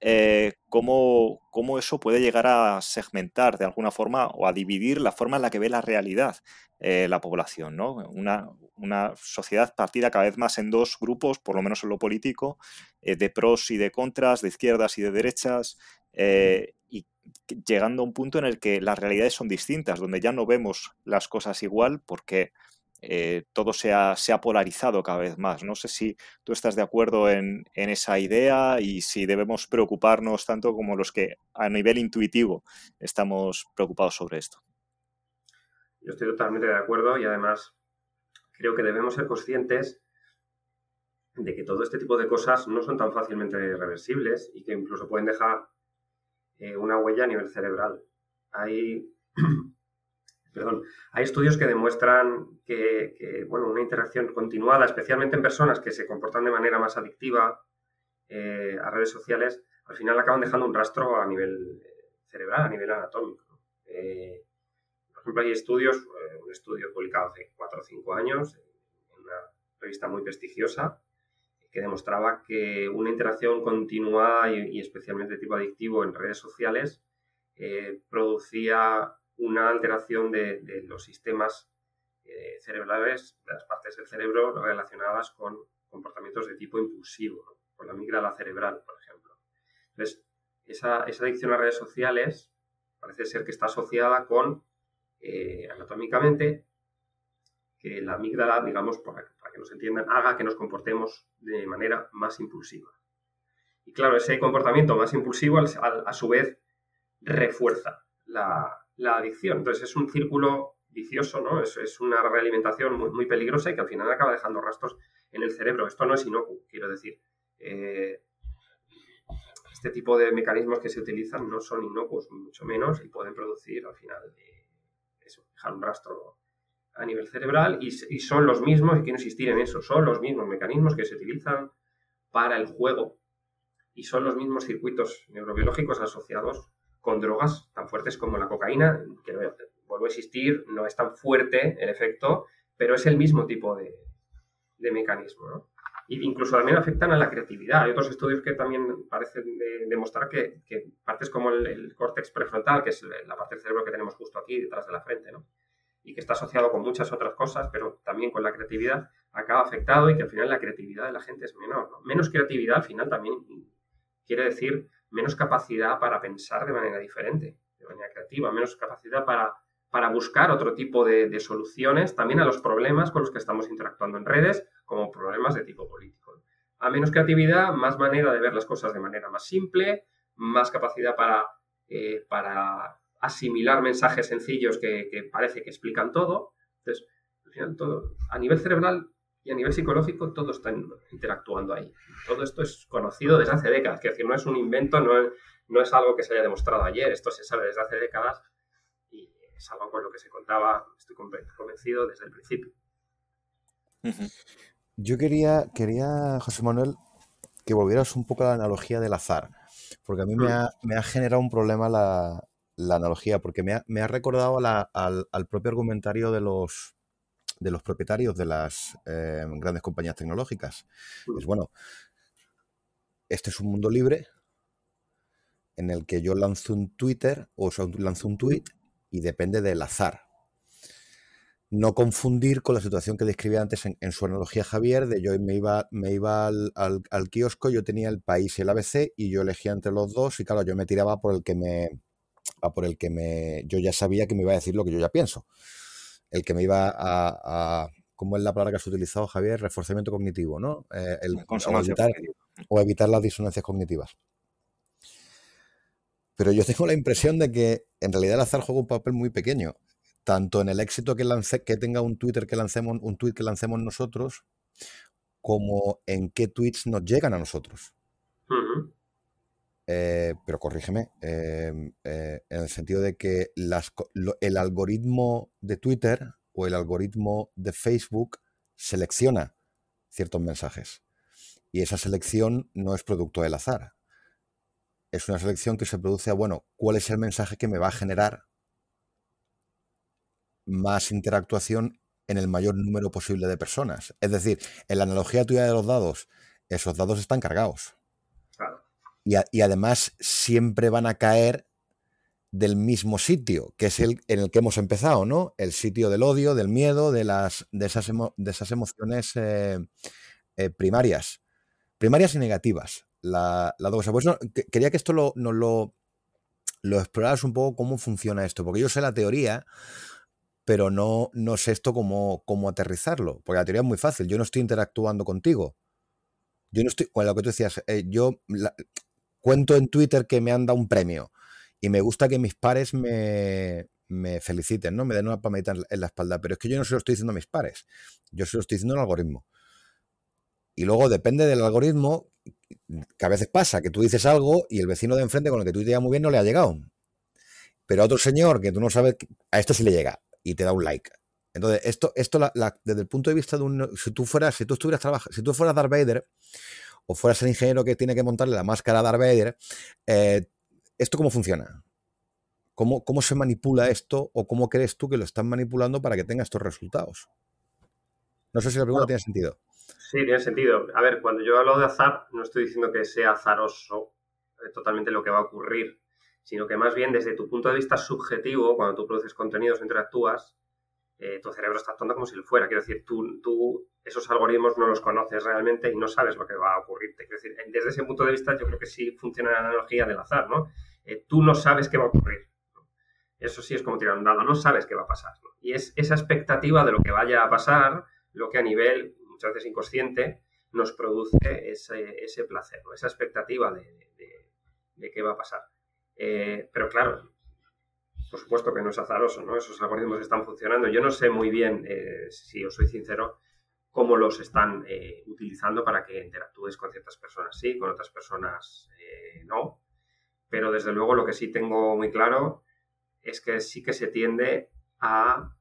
eh, cómo, eso puede llegar a segmentar de alguna forma o a dividir la forma en la que ve la realidad eh, la población. ¿no? Una, sociedad partida cada vez más en dos grupos, por lo menos en lo político, eh, de pros y de contras, de izquierdas y de derechas, y llegando a un punto en el que las realidades son distintas, donde ya no vemos las cosas igual porque eh, todo se ha, polarizado cada vez más. No sé si tú estás de acuerdo en, esa idea y si debemos preocuparnos tanto como los que a nivel intuitivo estamos preocupados sobre esto. Yo estoy totalmente de acuerdo y además creo que debemos ser conscientes de que todo este tipo de cosas no son tan fácilmente reversibles y que incluso pueden dejar eh, una huella a nivel cerebral. Hay perdón, hay estudios que demuestran que, bueno, una interacción continuada, especialmente en personas que se comportan de manera más adictiva eh, a redes sociales, al final acaban dejando un rastro a nivel cerebral, a nivel anatómico. Eh, por ejemplo, hay estudios, eh, un estudio publicado hace 4 o 5 años en una revista muy prestigiosa, que demostraba que una interacción continuada y, especialmente de tipo adictivo en redes sociales producía una alteración de, los sistemas eh, cerebrales, de las partes del cerebro relacionadas con comportamientos de tipo impulsivo, con la amígdala cerebral, por ejemplo. Entonces, esa, adicción a redes sociales parece ser que está asociada con, eh, anatómicamente, que la amígdala, digamos, para, que nos entiendan, haga que nos comportemos de manera más impulsiva. Y claro, ese comportamiento más impulsivo, a su vez, refuerza la, adicción. Entonces es un círculo vicioso, ¿no? Es, una realimentación muy, muy, peligrosa y que al final acaba dejando rastros en el cerebro. Esto no es inocuo, quiero decir. Eh, este tipo de mecanismos que se utilizan no son inocuos, mucho menos, y pueden producir al final eh, eso, dejar un rastro a nivel cerebral y, son los mismos, y quiero insistir en eso, son los mismos mecanismos que se utilizan para el juego y son los mismos circuitos neurobiológicos asociados con drogas tan fuertes como la cocaína, que vuelvo a existir, no es tan fuerte el efecto, pero es el mismo tipo de, mecanismo. ¿no? incluso también afectan a la creatividad. Hay otros estudios que también parecen demostrar que, partes como el, córtex prefrontal, que es la parte del cerebro que tenemos justo aquí detrás de la frente, ¿no? Y que está asociado con muchas otras cosas, pero también con la creatividad, acaba afectado y que al final la creatividad de la gente es menor. Menos creatividad al final también quiere decir menos capacidad para pensar de manera diferente, de manera creativa, menos capacidad para, para buscar otro tipo de, soluciones también a los problemas con los que estamos interactuando en redes, como problemas de tipo político. A menos creatividad, más manera de ver las cosas de manera más simple, más capacidad para, eh, para asimilar mensajes sencillos que, que, parece que explican todo. Entonces, al final, todo, a nivel cerebral, y a nivel psicológico todo está interactuando ahí. Todo esto es conocido desde hace décadas, que decir, no es un invento, no es, no es algo que se haya demostrado ayer, esto se sabe desde hace décadas y es algo con lo que se contaba, estoy convencido, desde el principio. Yo quería, quería, José Manuel, que volvieras un poco a la analogía del azar, porque a mí me, mm. ha, me ha generado un problema la, la analogía, porque me ha, me ha recordado al, al propio argumentario de los de los propietarios de las eh, grandes compañías tecnológicas. Es bueno, este es un mundo libre en el que yo lanzo un Twitter o lanzo un tweet y depende del azar. No confundir con la situación que describía antes en, su analogía Javier, de yo me iba, me iba al, al, kiosco, yo tenía el país y el ABC y yo elegía entre los dos y claro, yo me tiraba por el que me, por el que me, yo ya sabía que me iba a decir lo que yo ya pienso el que me iba a, ¿cómo es la palabra que has utilizado, Javier? Reforzamiento cognitivo, ¿no? Eh, el, o, evitar, o evitar las disonancias cognitivas. Pero yo tengo la impresión de que en realidad el azar juega un papel muy pequeño, tanto en el éxito que, lance, que tenga un Twitter que lancemos, un tweet que lancemos nosotros, como en qué tweets nos llegan a nosotros. Eh, pero corrígeme, em, eh, en el sentido de que el algoritmo de Twitter o el algoritmo de Facebook selecciona ciertos mensajes. Y esa selección no es producto del azar. es una selección que se produce a, bueno, ¿cuál es el mensaje que me va a generar más interactuación en el mayor número posible de personas? Es decir, en la analogía tuya de los dados, esos dados están cargados. Y, además siempre van a caer del mismo sitio, que es el en el que hemos empezado, ¿no? El sitio del odio, del miedo, de, las, de, esas, de esas emociones eh, eh, primarias, primarias y negativas. La, la cosa. Pues quería que esto lo, nos lo, lo exploraras un poco cómo funciona esto, porque yo sé la teoría, pero no, no sé esto cómo, cómo aterrizarlo, porque la teoría es muy fácil, yo no estoy interactuando contigo. Yo no estoy, bueno, lo que tú decías, eh, yo cuento en Twitter que me han dado un premio y me gusta que mis pares me, feliciten, ¿no? Me den una palmadita en la espalda, pero es que yo no se lo estoy diciendo a mis pares, yo se lo estoy diciendo al algoritmo. Y luego depende del algoritmo, que a veces pasa que tú dices algo y el vecino de enfrente con el que tú te llevas muy bien no le ha llegado. Pero a otro señor que tú no sabes, a este sí le llega y te da un like. Entonces, esto, esto desde el punto de vista de un. Si tú fueras, si tú estuvieras trabajando, si tú fueras Darth Vader, o fueras el ingeniero que tiene que montarle la máscara a Darth Vader, eh, ¿esto cómo funciona? ¿Cómo, ¿Cómo se manipula esto o cómo crees tú que lo están manipulando para que tenga estos resultados? No sé si la pregunta tiene sentido. Sí, tiene sentido. A ver, cuando yo hablo de azar, no estoy diciendo que sea azaroso eh, totalmente lo que va a ocurrir, sino que más bien desde tu punto de vista subjetivo, cuando tú produces contenidos, interactúas, eh, tu cerebro está actuando como si lo fuera. Quiero decir, tú, tú esos algoritmos no los conoces realmente y no sabes lo que va a ocurrirte. Quiero decir, desde ese punto de vista yo creo que sí funciona la analogía del azar, ¿no? Eh, tú no sabes qué va a ocurrir. Eso sí es como tirar un dado, no sabes qué va a pasar. Y es esa expectativa de lo que vaya a pasar lo que a nivel, muchas veces inconsciente, nos produce ese, placer, esa expectativa de, qué va a pasar. Eh, pero claro, por supuesto que no es azaroso, ¿no? Esos algoritmos están funcionando. Yo no sé muy bien, eh, si os soy sincero, cómo los están eh, utilizando para que interactúes con ciertas personas sí, con otras personas eh, no. Pero desde luego lo que sí tengo muy claro es que sí que se tiende a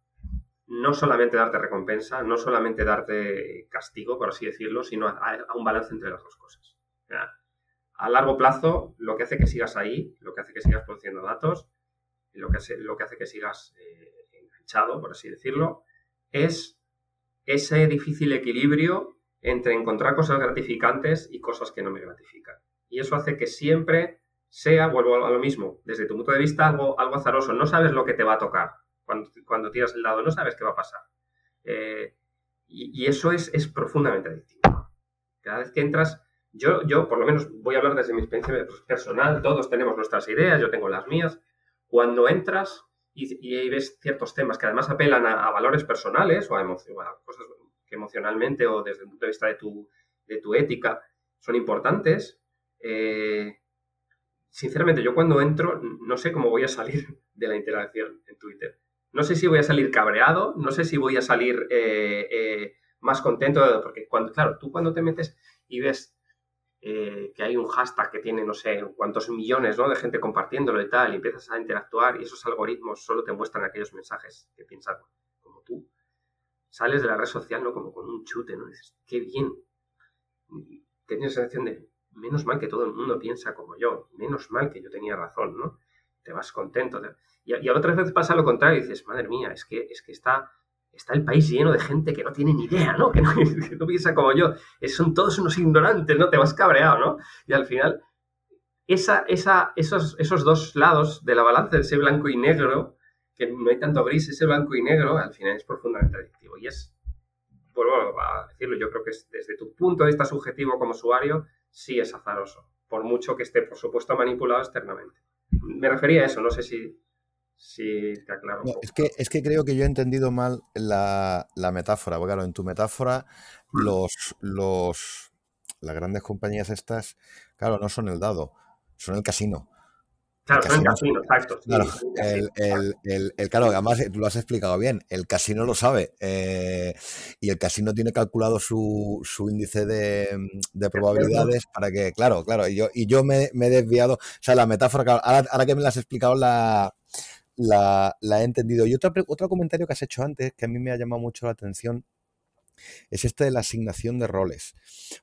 no solamente darte recompensa, no solamente darte castigo, por así decirlo, sino a, un balance entre las dos cosas. a largo plazo, lo que hace que sigas ahí, lo que hace que sigas produciendo datos, lo que hace, que sigas eh, enganchado, por así decirlo, es ese difícil equilibrio entre encontrar cosas gratificantes y cosas que no me gratifican. Y eso hace que siempre sea, vuelvo a lo mismo, desde tu punto de vista, algo, algo azaroso. No sabes lo que te va a tocar cuando, cuando tiras el dado, no sabes qué va a pasar. Eh, y, eso es, es, profundamente adictivo. Cada vez que entras, yo, yo por lo menos voy a hablar desde mi experiencia personal, todos tenemos nuestras ideas, yo tengo las mías, cuando entras y, ves ciertos temas que además apelan a, valores personales o a, cosas que emocionalmente o desde el punto de vista de tu, de tu ética son importantes, eh, sinceramente yo cuando entro no sé cómo voy a salir de la interacción en Twitter. No sé si voy a salir cabreado, no sé si voy a salir eh, eh, más contento, porque cuando, claro, tú cuando te metes y ves eh, que hay un hashtag que tiene no sé cuántos millones ¿no? de gente compartiéndolo y tal, y empiezas a interactuar y esos algoritmos solo te muestran aquellos mensajes que piensan como tú. Sales de la red social ¿no? como con un chute, ¿no? dices, qué bien. Tienes la sensación de, menos mal que todo el mundo piensa como yo, menos mal que yo tenía razón, ¿no? Te vas contento. Y, y otras veces pasa lo contrario y dices, madre mía, es que, es que está está el país lleno de gente que no tiene ni idea, ¿no? Que no, piensa como yo. Son todos unos ignorantes, ¿no? Te vas cabreado, ¿no? Y al final, esa, esa, esos, esos dos lados de la balanza, ese blanco y negro, que no hay tanto gris, ese blanco y negro, al final es profundamente adictivo. Y es, vuelvo a decirlo, yo creo que es, desde tu punto de vista subjetivo como usuario, sí es azaroso, por mucho que esté, por supuesto, manipulado externamente. Me refería a eso, no sé si Sí, está claro. es, que, es que creo que yo he entendido mal la, metáfora. Porque, claro, en tu metáfora, mm. los, los, las grandes compañías estas, claro, no son el dado, son el casino. Claro, son el casino, exacto. Claro, el, el, claro, además tú lo has explicado bien, el casino lo sabe eh, y el casino tiene calculado su, su índice de, de, probabilidades para que, claro, claro, y yo, y yo me, he desviado, o sea, la metáfora, ahora, ahora que me la has explicado la, la, he entendido. Y otro, otro comentario que has hecho antes, que a mí me ha llamado mucho la atención, es este de la asignación de roles.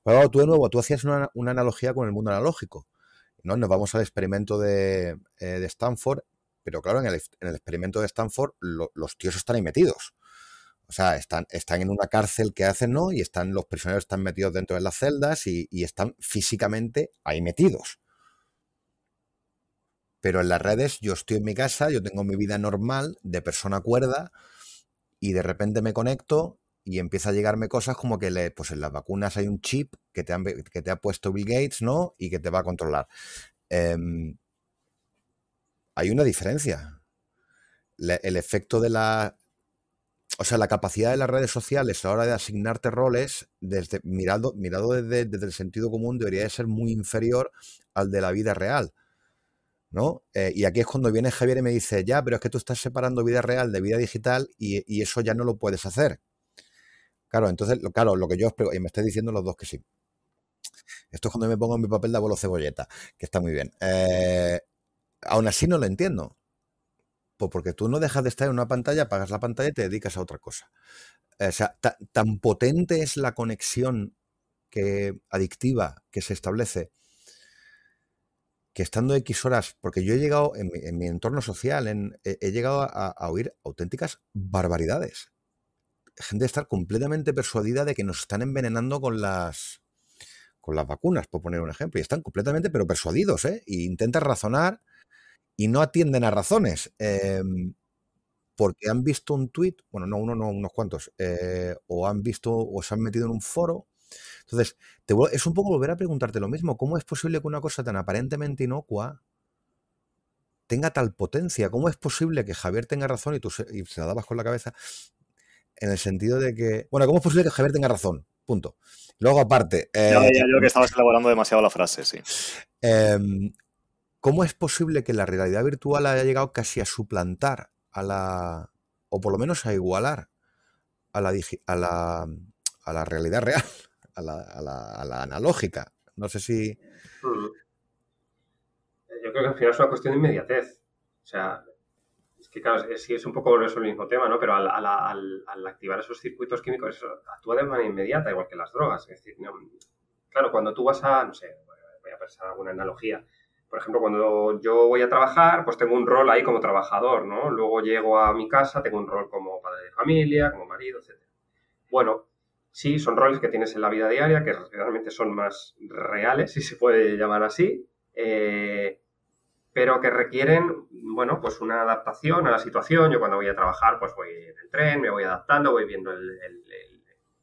Bueno, tú de nuevo, tú hacías una, analogía con el mundo analógico. ¿no? Nos vamos al experimento de, eh, de Stanford, pero claro, en el, en el experimento de Stanford los tíos están ahí metidos. O sea, están, están en una cárcel que hacen, ¿no? Y están, los prisioneros están metidos dentro de las celdas y, y están físicamente ahí metidos. Pero en las redes yo estoy en mi casa, yo tengo mi vida normal de persona cuerda y de repente me conecto y empieza a llegarme cosas como que le, pues en las vacunas hay un chip que te, han, que te ha puesto Bill Gates, ¿no? Y que te va a controlar. Eh, hay una diferencia. El efecto de la... O sea, la capacidad de las redes sociales a la hora de asignarte roles, desde, mirado, mirado desde, desde el sentido común, debería de ser muy inferior al de la vida real. ¿No? Eh, y aquí es cuando viene Javier y me dice, ya, pero es que tú estás separando vida real de vida digital y, eso ya no lo puedes hacer. Claro, entonces, claro, lo que yo os y me estáis diciendo los dos que sí. Esto es cuando me pongo en mi papel de abuelo cebolleta, que está muy bien. Eh, aún así no lo entiendo. Pues porque tú no dejas de estar en una pantalla, apagas la pantalla y te dedicas a otra cosa. O sea, tan potente es la conexión que, adictiva que se establece que estando X horas, porque yo he llegado en mi, en mi entorno social, en, he, llegado a, oír auténticas barbaridades. Gente estar completamente persuadida de que nos están envenenando con las, con las vacunas, por poner un ejemplo. Y están completamente, pero persuadidos, ¿eh? Y intentan razonar y no atienden a razones. Eh, porque han visto un tuit, bueno, no uno, no unos cuantos, eh, o han visto o se han metido en un foro. Entonces, te, es un poco volver a preguntarte lo mismo. ¿Cómo es posible que una cosa tan aparentemente inocua tenga tal potencia? ¿Cómo es posible que Javier tenga razón y tú se, y se la dabas con la cabeza? En el sentido de que, bueno, ¿cómo es posible que Javier tenga razón? Punto. Luego, aparte. Eh, ya, yo que estabas elaborando demasiado la frase, sí. Eh, ¿Cómo es posible que la realidad virtual haya llegado casi a suplantar a la. o por lo menos a igualar a la, a la, a la realidad real, a la, a, la, a la, analógica? No sé si. Hmm. Yo creo que al final es una cuestión de inmediatez. O sea, es que claro, es, es un poco eso el mismo tema, ¿no? Pero al, al, al activar esos circuitos químicos, eso actúa de manera inmediata, igual que las drogas. Es decir, claro, cuando tú vas a, no sé, voy a pensar alguna analogía. Por ejemplo, cuando yo voy a trabajar, pues tengo un rol ahí como trabajador, ¿no? Luego llego a mi casa, tengo un rol como padre de familia, como marido, etc. Bueno, sí, son roles que tienes en la vida diaria, que realmente son más reales, si se puede llamar así. Eh, pero que requieren, bueno, pues una adaptación a la situación. Yo cuando voy a trabajar, pues voy en el tren, me voy adaptando, voy viendo el,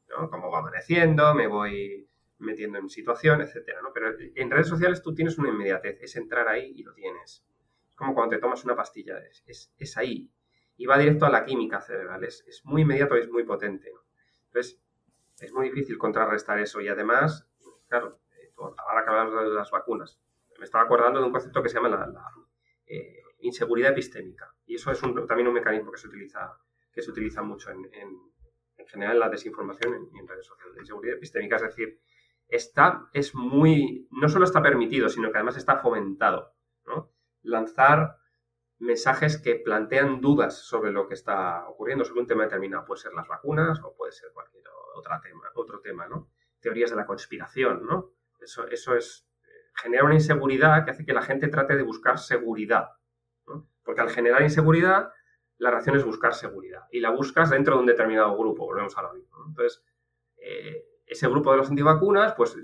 ¿no? cómo va amaneciendo, me voy metiendo en situación, etcétera, ¿no? Pero en redes sociales tú tienes una inmediatez, es entrar ahí y lo tienes. Es como cuando te tomas una pastilla, es, es, ahí. Y va directo a la química cerebral, es, muy inmediato y es muy potente. Entonces, es muy difícil contrarrestar eso. Y además, claro, ahora que hablas de las vacunas, me estaba acordando de un concepto que se llama la, eh, inseguridad epistémica. Y eso es también un mecanismo que se utiliza, que se utiliza mucho en, en, en general en la desinformación en, en, redes sociales. La inseguridad epistémica, es decir, está, es muy, no solo está permitido, sino que además está fomentado. Lanzar mensajes que plantean dudas sobre lo que está ocurriendo, sobre un tema determinado. Puede ser las vacunas o puede ser cualquier otro otro tema ¿no? Teorías de la conspiración. Eso, es genera una inseguridad que hace que la gente trate de buscar seguridad. Porque al generar inseguridad, la reacción es buscar seguridad. Y la buscas dentro de un determinado grupo, volvemos a lo mismo. Entonces, eh, ese grupo de los antivacunas, pues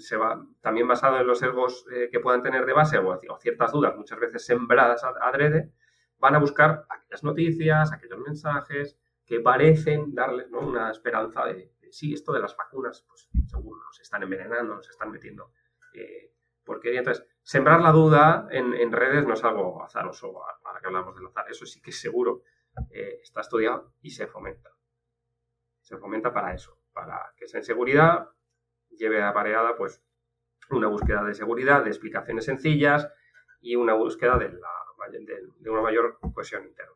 también basado en los sesgos eh, que puedan tener de base o, ciertas dudas, muchas veces sembradas adrede, van a buscar aquellas noticias, aquellos mensajes que parecen darles una esperanza de, sí, esto de las vacunas, pues seguro nos están envenenando, nos están metiendo eh, entonces, sembrar la duda en, en, redes no es algo azaroso, ahora que hablamos del azar, eso sí que es seguro, eh, está estudiado y se fomenta. Se fomenta para eso, para que esa inseguridad lleve apareada pues una búsqueda de seguridad, de explicaciones sencillas y una búsqueda de, de una mayor cohesión interna.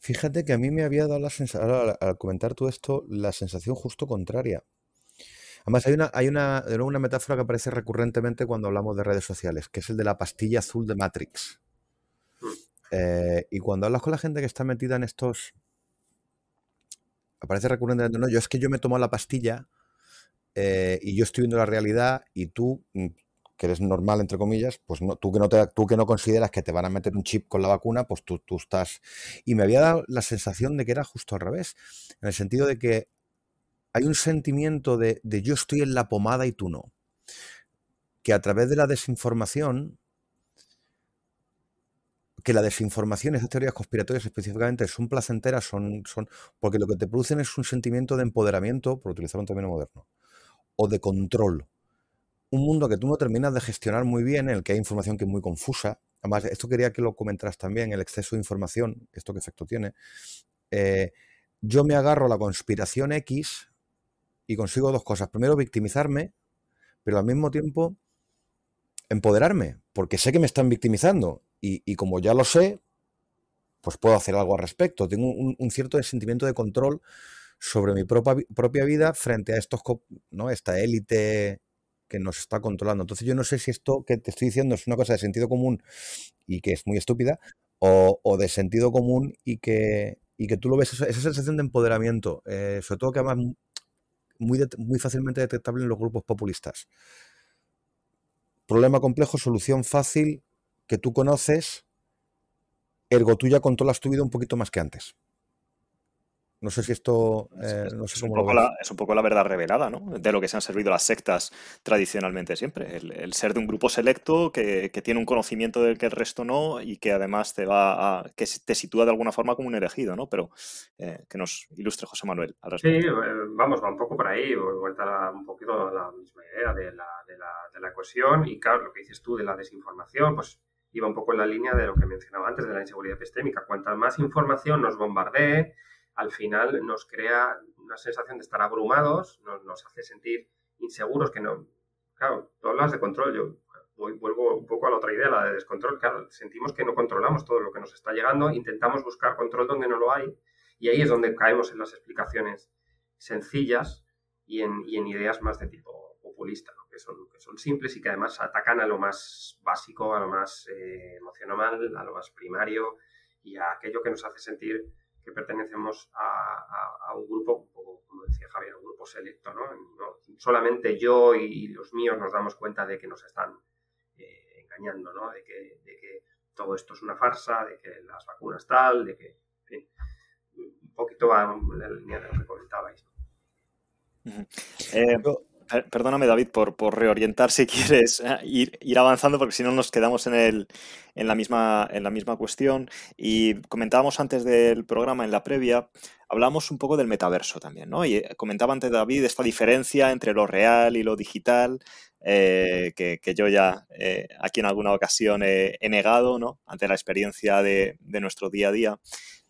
Fíjate que a mí me había dado la sensación, al, al comentar tú esto, la sensación justo contraria. Además, hay una, hay una, de nuevo una metáfora que aparece recurrentemente cuando hablamos de redes sociales, que es el de la pastilla azul de Matrix. Eh, y cuando hablas con la gente que está metida en estos. Aparece recurrentemente, no, yo es que yo me tomo la pastilla eh, y yo estoy viendo la realidad y tú, mm, que eres normal, entre comillas, pues no, tú, que no te, tú que no consideras que te van a meter un chip con la vacuna, pues tú, tú estás... Y me había dado la sensación de que era justo al revés, en el sentido de que hay un sentimiento de, de yo estoy en la pomada y tú no. Que a través de la desinformación que la desinformación, esas teorías conspiratorias específicamente, son placenteras, son, son, porque lo que te producen es un sentimiento de empoderamiento, por utilizar un término moderno, o de control. Un mundo que tú no terminas de gestionar muy bien, en el que hay información que es muy confusa. Además, esto quería que lo comentaras también, el exceso de información, esto qué efecto tiene. Eh, yo me agarro a la conspiración X y consigo dos cosas. Primero, victimizarme, pero al mismo tiempo empoderarme, porque sé que me están victimizando y, como ya lo sé, pues puedo hacer algo al respecto. Tengo un, cierto sentimiento de control sobre mi propia, propia vida frente a estos, ¿no? esta élite que nos está controlando. Entonces yo no sé si esto que te estoy diciendo es una cosa de sentido común y que es muy estúpida, o, de sentido común y que, y que tú lo ves, esa, sensación de empoderamiento, eh, sobre todo que además muy, muy fácilmente detectable en los grupos populistas. Problema complejo, solución fácil, que tú conoces, ergo tú ya controlas tu vida un poquito más que antes. No sé si esto. Eh, es, un poco la, es, un poco la, verdad revelada, ¿no? De lo que se han servido las sectas tradicionalmente siempre. El, ser de un grupo selecto que, tiene un conocimiento del que el resto no y que además te va a. que te sitúa de alguna forma como un elegido, ¿no? Pero eh, que nos ilustre José Manuel al respecto. Sí, eh, vamos, va un poco por ahí, vuelta un poquito a la misma idea de la, de, la, de la cohesión y, claro, lo que dices tú de la desinformación, pues iba un poco en la línea de lo que mencionaba antes de la inseguridad epistémica. Cuanta más información nos bombardee, al final nos crea una sensación de estar abrumados, nos, hace sentir inseguros, que no... Claro, tú hablas de control, yo vuelvo un poco a la otra idea, la de descontrol. Claro, sentimos que no controlamos todo lo que nos está llegando, intentamos buscar control donde no lo hay, y ahí es donde caemos en las explicaciones sencillas y en, ideas más de tipo populista son, que son simples y que además atacan a lo más básico, a lo más eh, emocional, a lo más primario y a aquello que nos hace sentir que pertenecemos a, un grupo, como decía Javier, un grupo selecto, ¿no? solamente yo y los míos nos damos cuenta de que nos están eh, engañando, ¿no? De que, todo esto es una farsa, de que las vacunas tal, de que, en fin, un poquito va en la línea de lo que comentabais. Eh, Perdóname, David, por, reorientar si quieres eh, ir, avanzando, porque si no nos quedamos en, el, la misma, cuestión. Y comentábamos antes del programa, en la previa, hablamos un poco del metaverso también, ¿no? Y eh, comentaba antes David esta diferencia entre lo real y lo digital, eh, que, yo ya aquí en alguna ocasión he, negado, ¿no? Ante la experiencia de, nuestro día a día.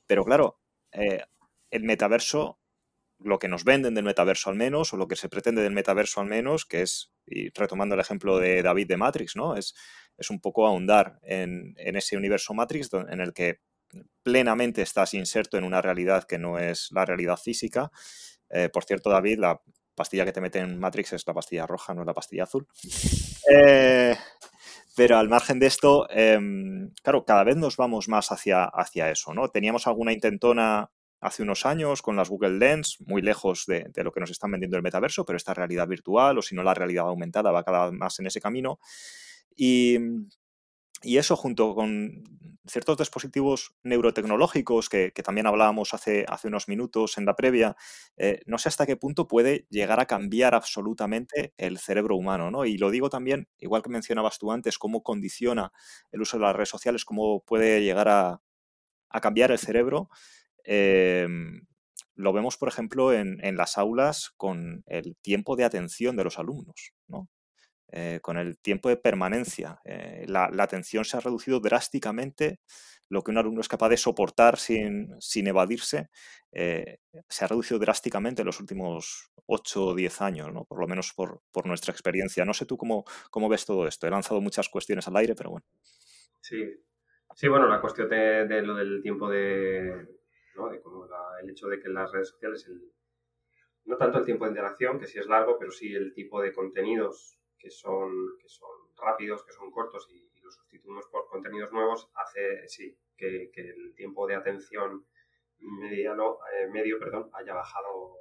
Pero claro, el metaverso lo que nos venden del metaverso al menos, o lo que se pretende del metaverso al menos, que es, y retomando el ejemplo de David de Matrix, ¿no? Es, es un poco ahondar en, ese universo Matrix en el que plenamente estás inserto en una realidad que no es la realidad física. Eh, por cierto, David, la pastilla que te mete en Matrix es la pastilla roja, no la pastilla azul. Eh, pero al margen de esto, em, claro, cada vez nos vamos más hacia, hacia eso, ¿no? Teníamos alguna intentona hace unos años con las Google Lens, muy lejos de, lo que nos están vendiendo el metaverso, pero esta realidad virtual o si no la realidad aumentada va cada vez más en ese camino. Y, eso junto con ciertos dispositivos neurotecnológicos que, también hablábamos hace, hace, unos minutos en la previa, eh, no sé hasta qué punto puede llegar a cambiar absolutamente el cerebro humano. ¿no? Y lo digo también, igual que mencionabas tú antes, cómo condiciona el uso de las redes sociales, cómo puede llegar a, a cambiar el cerebro. Em, lo vemos, por ejemplo, en, las aulas con el tiempo de atención de los alumnos, eh, con el tiempo de permanencia. Eh, la, atención se ha reducido drásticamente. Lo que un alumno es capaz de soportar sin, evadirse eh, se ha reducido drásticamente en los últimos 8 o 10 años, ¿no? por lo menos por, nuestra experiencia. No sé tú cómo, cómo, ves todo esto. He lanzado muchas cuestiones al aire, pero bueno. Sí, sí bueno, la cuestión de lo del tiempo de, de como el hecho de que las redes sociales, no tanto el tiempo de interacción, que sí es largo, pero sí el tipo de contenidos que son, que son rápidos, que son cortos y, los sustituimos por contenidos nuevos, hace sí que, el tiempo de atención mediano, eh, medio perdón, haya bajado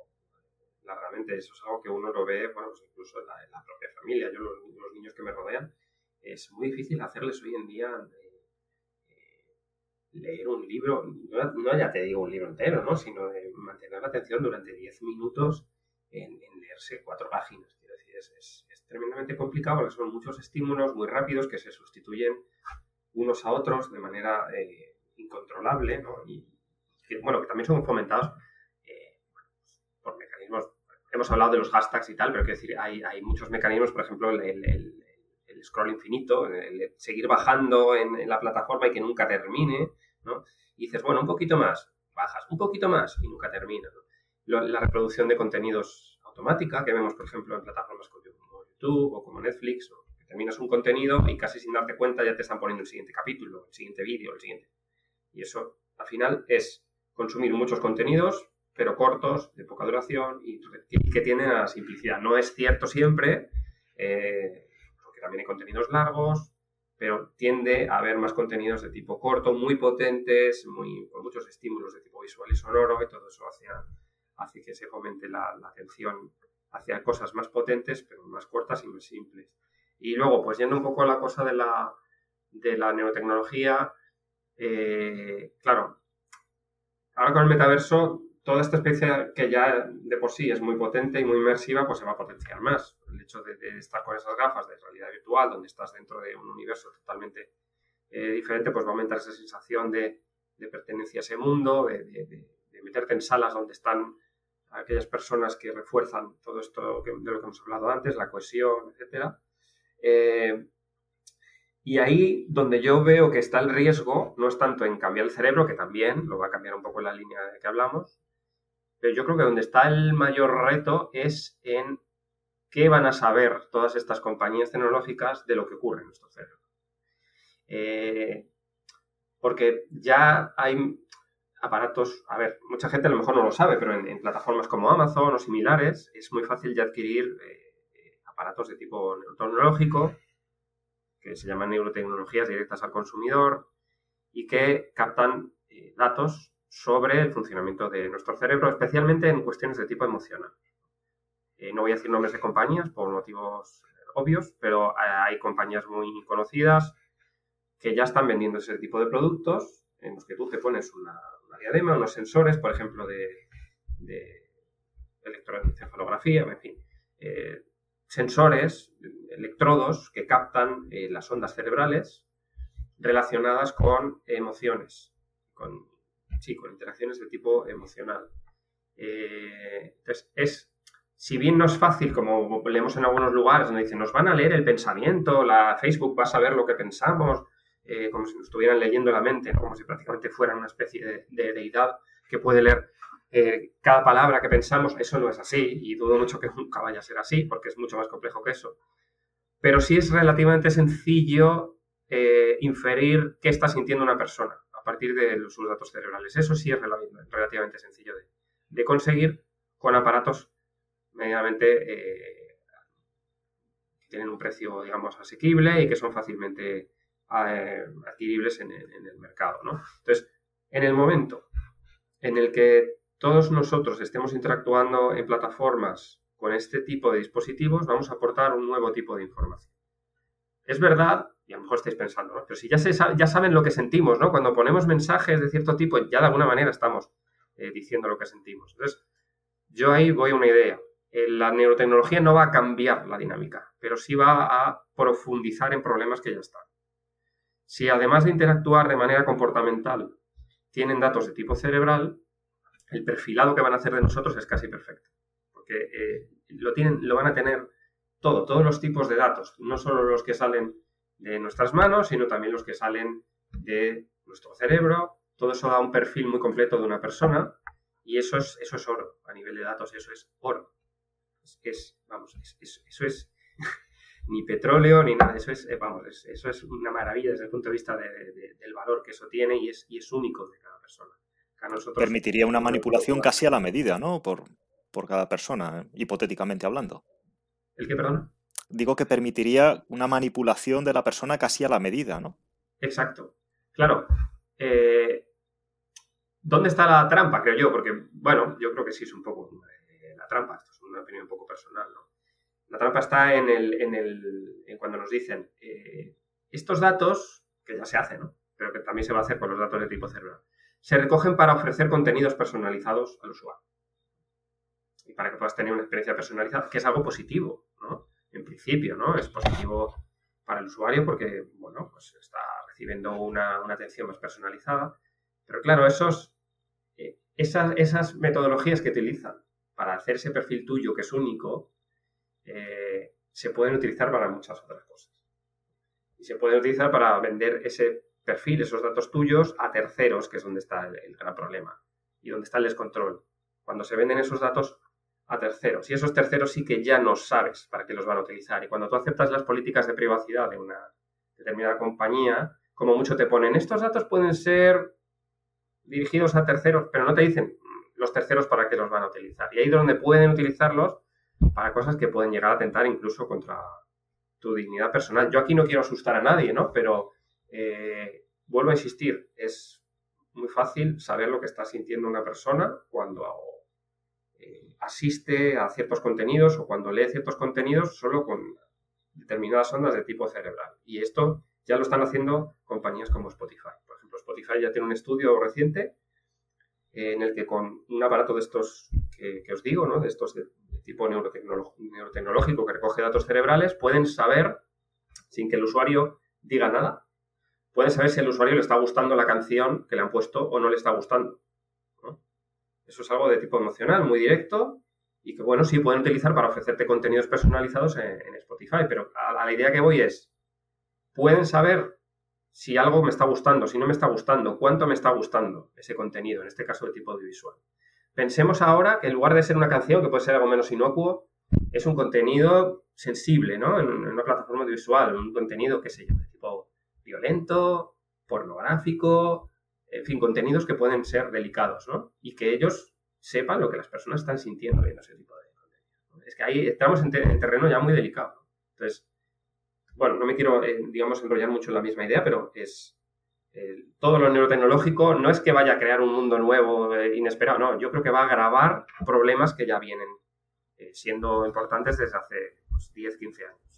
realmente eso es algo que uno lo ve, bueno, pues incluso en la, propia familia. Yo, los, niños que me rodean, es muy difícil hacerles hoy en día eh, leer un libro, no, ya te digo un libro entero, ¿no? Sino de mantener la atención durante 10 minutos en, leerse cuatro páginas. Quiero decir, es, tremendamente complicado porque son muchos estímulos muy rápidos que se sustituyen unos a otros de manera eh, incontrolable, ¿no? Y bueno, que también son fomentados por mecanismos hemos hablado de los hashtags y tal, pero quiero decir, hay, hay muchos mecanismos, por ejemplo, el, scroll infinito, seguir bajando en, la plataforma y que nunca termine, ¿no? Y dices, bueno, un poquito más, bajas, un poquito más y nunca termina, La reproducción de contenidos automática que vemos, por ejemplo, en plataformas como YouTube o como Netflix, que terminas un contenido y casi sin darte cuenta ya te están poniendo el siguiente capítulo, el siguiente vídeo, el siguiente. Y eso, al final, es consumir muchos contenidos pero cortos, de poca duración y que tienen la simplicidad. No es cierto siempre, eh, también hay contenidos largos, pero tiende a haber más contenidos de tipo corto, muy potentes, muy, con muchos estímulos de tipo visual y sonoro, y todo eso hace, hace que se fomente la, atención hacia cosas más potentes, pero más cortas y más simples. Y luego, pues yendo un poco a la cosa de la, de la neurotecnología, eh, claro, ahora con el metaverso toda esta experiencia que ya de por sí es muy potente y muy inmersiva, pues se va a potenciar más. El hecho de, estar con esas gafas de realidad virtual, donde estás dentro de un universo totalmente eh, diferente, pues va a aumentar esa sensación de, pertenencia a ese mundo, de, meterte en salas donde están aquellas personas que refuerzan todo esto de lo que hemos hablado antes, la cohesión, etc. Eh, y ahí donde yo veo que está el riesgo no es tanto en cambiar el cerebro, que también lo va a cambiar un poco en la línea de que hablamos, pero yo creo que donde está el mayor reto es en qué van a saber todas estas compañías tecnológicas de lo que ocurre en nuestro cerebro. Eh, porque ya hay aparatos, a ver, mucha gente a lo mejor no lo sabe, pero en, plataformas como Amazon o similares es muy fácil de adquirir eh, aparatos de tipo neurotecnológico, que se llaman neurotecnologías directas al consumidor y que captan eh, datos sobre el funcionamiento de nuestro cerebro, especialmente en cuestiones de tipo emocional. Eh, no voy a decir nombres de compañías por motivos obvios, pero hay compañías muy conocidas que ya están vendiendo ese tipo de productos en los que tú te pones una, diadema, unos sensores, por ejemplo, de, electroencefalografía, en fin, eh, sensores, electrodos que captan eh, las ondas cerebrales relacionadas con emociones, con sí, con interacciones de tipo emocional. Eh, entonces, es, si bien no es fácil, como leemos en algunos lugares, donde dicen, nos van a leer el pensamiento, la Facebook va a saber lo que pensamos, eh, como si nos estuvieran leyendo la mente, como si prácticamente fueran una especie de, deidad que puede leer eh, cada palabra que pensamos, eso no es así, y dudo mucho que nunca vaya a ser así, porque es mucho más complejo que eso. Pero sí es relativamente sencillo inferir qué está sintiendo una persona partir de sus datos cerebrales. Eso sí es relativamente sencillo de, conseguir con aparatos medianamente eh, que tienen un precio, digamos, asequible y que son fácilmente eh, adquiribles en el, mercado. Entonces, en el momento en el que todos nosotros estemos interactuando en plataformas con este tipo de dispositivos, vamos a aportar un nuevo tipo de información. Es verdad y a lo mejor estáis pensando, ¿no? Pero si ya, se, ya saben lo que sentimos, ¿no? Cuando ponemos mensajes de cierto tipo, ya de alguna manera estamos eh, diciendo lo que sentimos. Entonces, yo ahí voy a una idea. Eh, la neurotecnología no va a cambiar la dinámica, pero sí va a profundizar en problemas que ya están. Si además de interactuar de manera comportamental tienen datos de tipo cerebral, el perfilado que van a hacer de nosotros es casi perfecto. Porque eh, lo, tienen, lo van a tener todo, todos los tipos de datos, no solo los que salen de nuestras manos, sino también los que salen de nuestro cerebro. Todo eso da un perfil muy completo de una persona y eso es, eso es oro. A nivel de datos, eso es oro. Es, vamos, eso es ni petróleo ni nada. Eso es, eh, vamos, eso es una maravilla desde el punto de vista del valor que eso tiene y es, y es único de cada persona. Permitiría una manipulación casi a la medida, ¿no? Por, por cada persona, hipotéticamente hablando. ¿El qué, perdón? Digo que permitiría una manipulación de la persona casi a la medida, ¿no? Exacto. Claro. Eh, ¿Dónde está la trampa, creo yo? Porque, bueno, yo creo que sí es un poco eh, la trampa. Esto es una opinión un poco personal, ¿no? La trampa está en, el, en, el, en cuando nos dicen, eh, estos datos, que ya se hacen, ¿no? pero que también se va a hacer con los datos de tipo cerebral, se recogen para ofrecer contenidos personalizados al usuario. Y para que puedas tener una experiencia personalizada, que es algo positivo, ¿no? En principio, ¿no? Es positivo para el usuario porque, bueno, pues está recibiendo una, una atención más personalizada. Pero claro, esos, eh, esas, esas metodologías que utilizan para hacer ese perfil tuyo que es único, eh, se pueden utilizar para muchas otras cosas. Y se pueden utilizar para vender ese perfil, esos datos tuyos, a terceros, que es donde está el, gran problema y donde está el descontrol. Cuando se venden esos datos a terceros. Y esos terceros sí que ya no sabes para qué los van a utilizar. Y cuando tú aceptas las políticas de privacidad de una determinada compañía, como mucho te ponen, estos datos pueden ser dirigidos a terceros, pero no te dicen los terceros para qué los van a utilizar. Y ahí es donde pueden utilizarlos para cosas que pueden llegar a atentar incluso contra tu dignidad personal. Yo aquí no quiero asustar a nadie, ¿no? Pero eh, vuelvo a insistir, es muy fácil saber lo que está sintiendo una persona cuando eh, asiste a ciertos contenidos o cuando lee ciertos contenidos solo con determinadas ondas de tipo cerebral. Y esto ya lo están haciendo compañías como Spotify. Por ejemplo, Spotify ya tiene un estudio reciente en el que con un aparato de estos que, os digo, ¿no? de estos de, tipo neurotecnológico que recoge datos cerebrales, pueden saber, sin que el usuario diga nada, pueden saber si al usuario le está gustando la canción que le han puesto o no le está gustando. Eso es algo de tipo emocional, muy directo y que, bueno, sí pueden utilizar para ofrecerte contenidos personalizados en, Spotify, pero a, la idea que voy es, pueden saber si algo me está gustando, si no me está gustando, cuánto me está gustando ese contenido, en este caso de tipo audiovisual. Pensemos ahora que en lugar de ser una canción, que puede ser algo menos inocuo, es un contenido sensible, ¿no? En, una plataforma audiovisual, un contenido, qué sé yo, de tipo violento, pornográfico, en fin, contenidos que pueden ser delicados, ¿no? Y que ellos sepan lo que las personas están sintiendo viendo ese tipo de contenido. Es que ahí estamos en, terreno ya muy delicado. Entonces, bueno, no me quiero, eh, digamos, enrollar mucho en la misma idea, pero es eh, todo lo neurotecnológico no es que vaya a crear un mundo nuevo, eh, inesperado, no, yo creo que va a agravar problemas que ya vienen siendo importantes desde hace 10, pues, 15 años.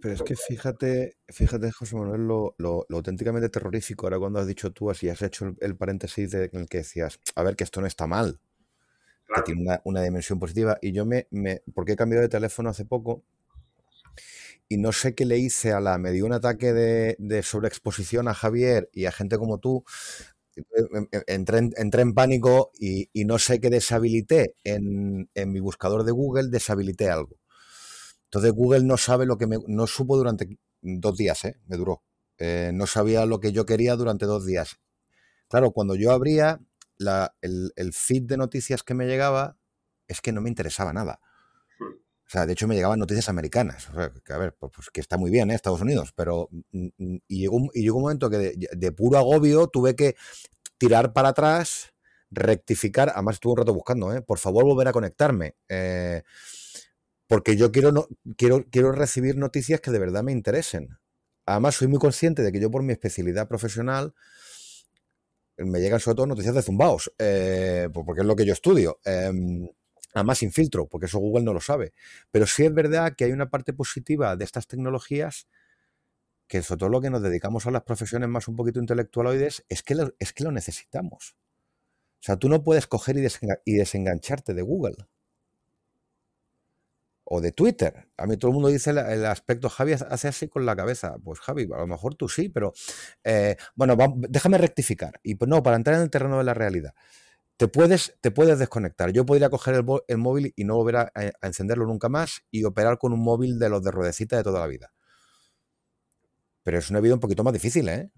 Pero es que fíjate, fíjate, José Manuel, lo, lo, auténticamente terrorífico ahora cuando has dicho tú así, has hecho el, paréntesis de, en el que decías, a ver, que esto no está mal, que tiene una, una, dimensión positiva. Y yo me, me, porque he cambiado de teléfono hace poco, y no sé qué le hice a la, me dio un ataque de, sobreexposición a Javier y a gente como tú, eh, em, em, entré en, entré en pánico y, no sé qué deshabilité en, mi buscador de Google, deshabilité algo. Entonces Google no sabe lo que me, no supo durante dos días, ¿eh? me duró. Eh, no sabía lo que yo quería durante dos días. Claro, cuando yo abría el, el feed de noticias que me llegaba, es que no me interesaba nada. O sea, de hecho me llegaban noticias americanas. O sea, que a ver, pues, pues que está muy bien, ¿eh? Estados Unidos, pero. Mm, mm, y llegó, y llegó un momento que de, puro agobio tuve que tirar para atrás, rectificar. Además, estuve un rato buscando, ¿eh? Por favor, volver a conectarme. Eh, porque yo quiero, no, quiero, quiero recibir noticias que de verdad me interesen. Además, soy muy consciente de que yo, por mi especialidad profesional, me llegan sobre todo noticias de zumbaos, eh, pues porque es lo que yo estudio. Em, Además, sin filtro, porque eso Google no lo sabe. Pero sí es verdad que hay una parte positiva de estas tecnologías que sobre todo lo que nos dedicamos a las profesiones más un poquito intelectualoides es que lo, es que lo necesitamos. O sea, tú no puedes coger y, desengancharte de Google. O de Twitter. A mí todo el mundo dice el, aspecto, Javi hace así con la cabeza. Pues Javi, a lo mejor tú sí, pero eh, bueno, déjame rectificar. Y pues no, para entrar en el terreno de la realidad te puedes, te puedes desconectar. Yo podría coger el, móvil y no volver a, encenderlo nunca más y operar con un móvil de los de ruedecita de toda la vida. Pero es una vida un poquito más difícil, ¿eh?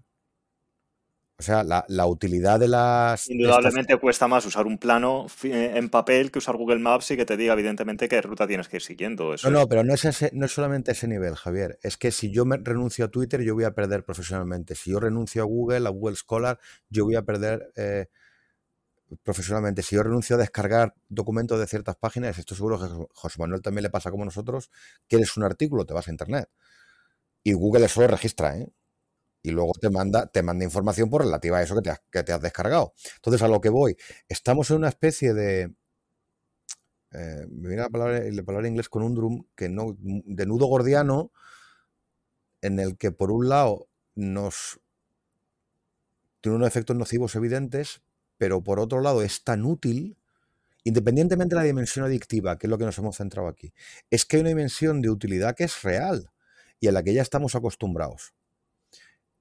O sea, la, utilidad de las... Indudablemente cuesta más usar un plano eh, en papel que usar Google Maps y que te diga evidentemente qué ruta tienes que ir siguiendo. no, no, pero no es, no es solamente ese nivel, Javier. Es que si yo me renuncio a Twitter, yo voy a perder profesionalmente. Si yo renuncio a Google, a Google Scholar, yo voy a perder... Eh, profesionalmente, si yo renuncio a descargar documentos de ciertas páginas, esto seguro que a José Manuel también le pasa como nosotros, quieres un artículo, te vas a internet. Y Google eso lo registra, ¿eh? Y luego te manda, te manda información por relativa a eso que te, has, que te has descargado. Entonces, a lo que voy, estamos en una especie de, eh, me viene la palabra, la palabra en inglés conundrum, que no, de nudo gordiano, en el que por un lado nos tiene unos efectos nocivos evidentes, pero por otro lado es tan útil, independientemente de la dimensión adictiva, que es lo que nos hemos centrado aquí, es que hay una dimensión de utilidad que es real y a la que ya estamos acostumbrados.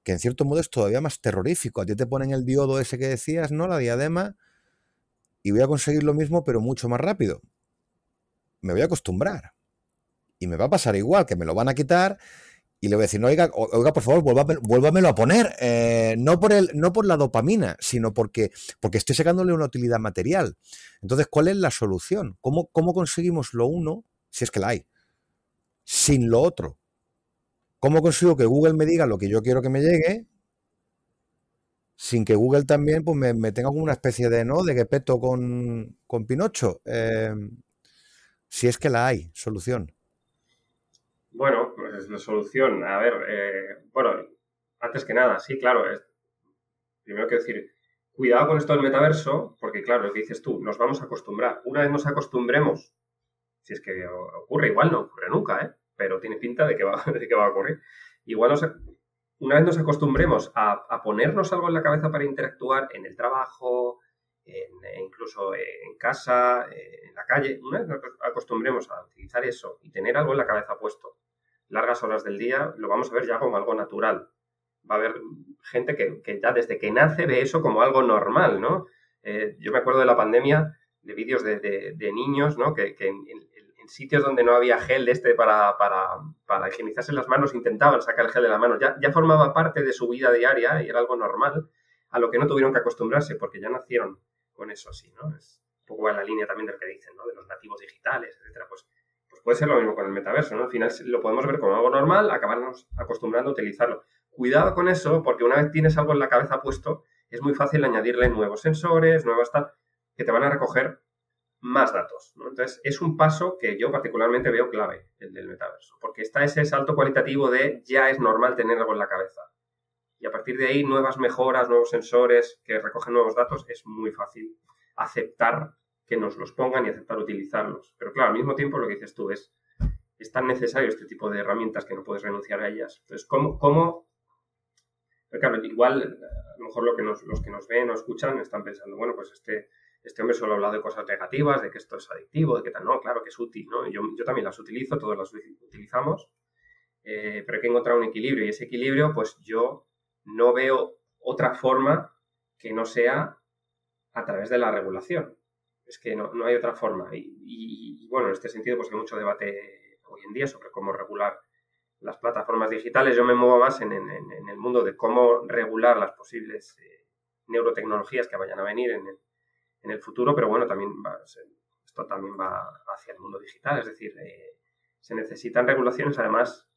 Que en cierto modo es todavía más terrorífico. A ti te ponen el diodo ese que decías, ¿no? La diadema, y voy a conseguir lo mismo, pero mucho más rápido. Me voy a acostumbrar. Y me va a pasar igual, que me lo van a quitar y le voy a decir, no, oiga, oiga por favor, vuélvamelo a poner. Eh, no, por el, no por la dopamina, sino porque, porque estoy sacándole una utilidad material. Entonces, ¿cuál es la solución? ¿Cómo, ¿Cómo conseguimos lo uno, si es que la hay, sin lo otro? ¿Cómo consigo que Google me diga lo que yo quiero que me llegue sin que Google también pues, me, tenga como una especie de, ¿no? De que peto con, con Pinocho? Eh, si es que la hay, solución. Bueno, pues la solución, a ver, eh, bueno, antes que nada, sí, claro, es, primero que decir, cuidado con esto del metaverso, porque claro, lo que dices tú, nos vamos a acostumbrar. Una vez nos acostumbremos, si es que ocurre, igual no ocurre nunca, ¿eh? Pero tiene pinta de que va, de que va a ocurrir. Igual nos, una vez nos acostumbremos a, ponernos algo en la cabeza para interactuar en el trabajo, incluso en casa, en la calle, una vez nos acostumbremos a utilizar eso y tener algo en la cabeza puesto, largas horas del día, lo vamos a ver ya como algo natural. Va a haber gente que, ya desde que nace ve eso como algo normal, ¿no? Eh, yo me acuerdo de la pandemia, de vídeos de, niños, ¿no? Que, en, sitios donde no había gel de este para, para, higienizarse las manos intentaban sacar el gel de la mano. Ya, ya formaba parte de su vida diaria y era algo normal, a lo que no tuvieron que acostumbrarse porque ya nacieron con eso así, ¿no? Es un poco en la línea también del que dicen, ¿no? De los nativos digitales, etcétera. Pues puede ser lo mismo con el metaverso, ¿no? Al final lo podemos ver como algo normal, acabarnos acostumbrando a utilizarlo. Cuidado con eso, porque una vez tienes algo en la cabeza puesto, es muy fácil añadirle nuevos sensores, nuevas tal, que te van a recoger más datos. Entonces, es un paso que yo particularmente veo clave, el del metaverso, porque está ese salto cualitativo de ya es normal tener algo en la cabeza. Y a partir de ahí, nuevas mejoras, nuevos sensores que recogen nuevos datos, es muy fácil aceptar que nos los pongan y aceptar utilizarlos. Pero claro, al mismo tiempo lo que dices tú es, es tan necesario este tipo de herramientas que no puedes renunciar a ellas. Entonces, ¿cómo...? cómo claro, igual a lo mejor lo que los que nos ven o escuchan están pensando, bueno, pues este, este hombre solo ha hablado de cosas negativas, de que esto es adictivo, de que tal, no, claro que es útil, ¿no? Yo, también las utilizo, todos las utilizamos, eh, pero hay que encontrar un equilibrio y ese equilibrio, pues yo no veo otra forma que no sea a través de la regulación es que no, hay otra forma. Y, bueno, en este sentido, pues hay mucho debate hoy en día sobre cómo regular las plataformas digitales. Yo me muevo más en, el mundo de cómo regular las posibles eh, neurotecnologías que vayan a venir en el, futuro, pero bueno, también esto también va hacia el mundo digital. Es decir, eh, se necesitan regulaciones, además,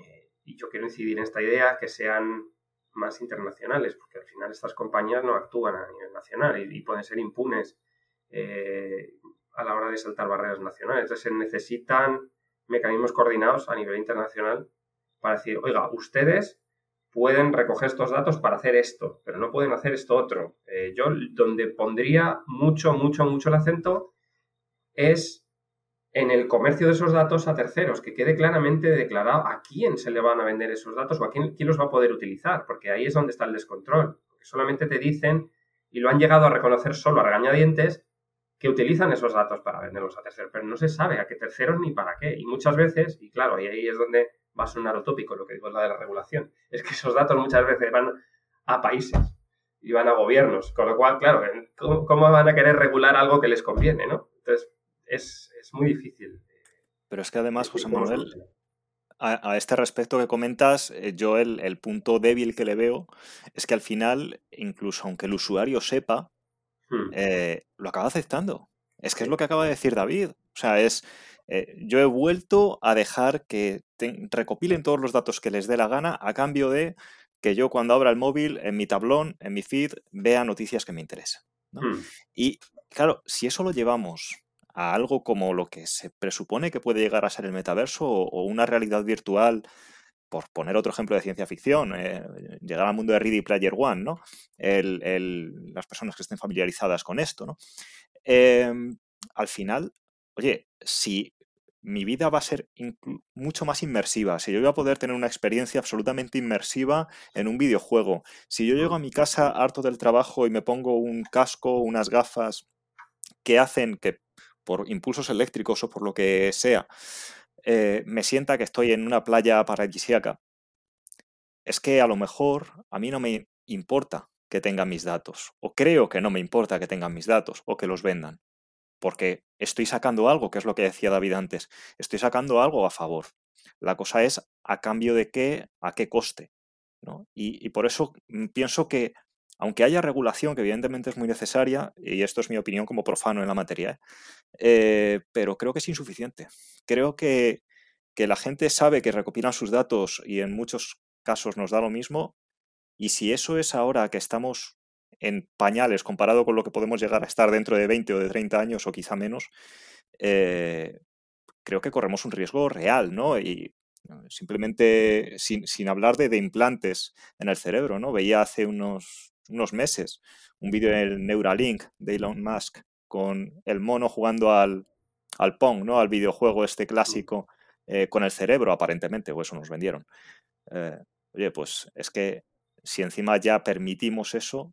eh, y yo quiero incidir en esta idea, que sean más internacionales, porque al final estas compañías no actúan a nivel nacional y pueden ser impunes eh, a la hora de saltar barreras nacionales. Entonces se necesitan mecanismos coordinados a nivel internacional para decir, oiga, ustedes pueden recoger estos datos para hacer esto, pero no pueden hacer esto otro. Eh, yo donde pondría mucho, mucho, mucho el acento es en el comercio de esos datos a terceros, que quede claramente declarado a quién se le van a vender esos datos o a quién, quién los va a poder utilizar, porque ahí es donde está el descontrol. Porque solamente te dicen, y lo han llegado a reconocer solo a regañadientes, que utilizan esos datos para venderlos a terceros, pero no se sabe a qué terceros ni para qué. Y muchas veces, y claro, y ahí es donde va a sonar utópico lo que digo es la de la regulación, es que esos datos muchas veces van a países y van a gobiernos, con lo cual, claro, ¿cómo, van a querer regular algo que les conviene, no? Entonces, es, muy difícil. Pero es que además, José Manuel, a, este respecto que comentas, eh, yo el, el punto débil que le veo es que al final, incluso aunque el usuario sepa, Hmm. Eh, lo acaba aceptando. Es que es lo que acaba de decir David. O sea, es, eh, yo he vuelto a dejar que recopilen todos los datos que les dé la gana a cambio de que yo cuando abra el móvil, en mi tablón, en mi feed, vea noticias que me interesan. Hmm. Y claro, si eso lo llevamos a algo como lo que se presupone que puede llegar a ser el metaverso o una realidad virtual por poner otro ejemplo de ciencia ficción, eh, llegar al mundo de Ready Player One, ¿no? las personas que estén familiarizadas con esto, ¿no? Em, al final, oye, si mi vida va a ser mucho más inmersiva, si yo voy a poder tener una experiencia absolutamente inmersiva en un videojuego, si yo llego a mi casa harto del trabajo y me pongo un casco, unas gafas que hacen que por impulsos eléctricos o por lo que sea, eh, me sienta que estoy en una playa paradisíaca, es que a lo mejor a mí no me importa que tengan mis datos, o creo que no me importa que tengan mis datos o que los vendan porque estoy sacando algo, que es lo que decía David antes, estoy sacando algo a favor. La cosa es a cambio de qué, a qué coste. Y, por eso mm, pienso que, aunque haya regulación, que evidentemente es muy necesaria, y esto es mi opinión como profano en la materia, ¿eh? Eh, pero creo que es insuficiente. Creo que, que la gente sabe que recopilan sus datos y en muchos casos nos da lo mismo, y si eso es ahora que estamos en pañales comparado con lo que podemos llegar a estar dentro de 20 o de 30 años o quizá menos, eh, creo que corremos un riesgo real, ¿no? Y simplemente sin, sin hablar de, de, implantes en el cerebro, ¿no? Veía hace unos, unos meses un vídeo del Neuralink de Elon Musk con el mono jugando al, al Pong, ¿no? Al videojuego este clásico eh, con el cerebro, aparentemente, o eso nos vendieron. Eh, oye, pues es que si encima ya permitimos eso,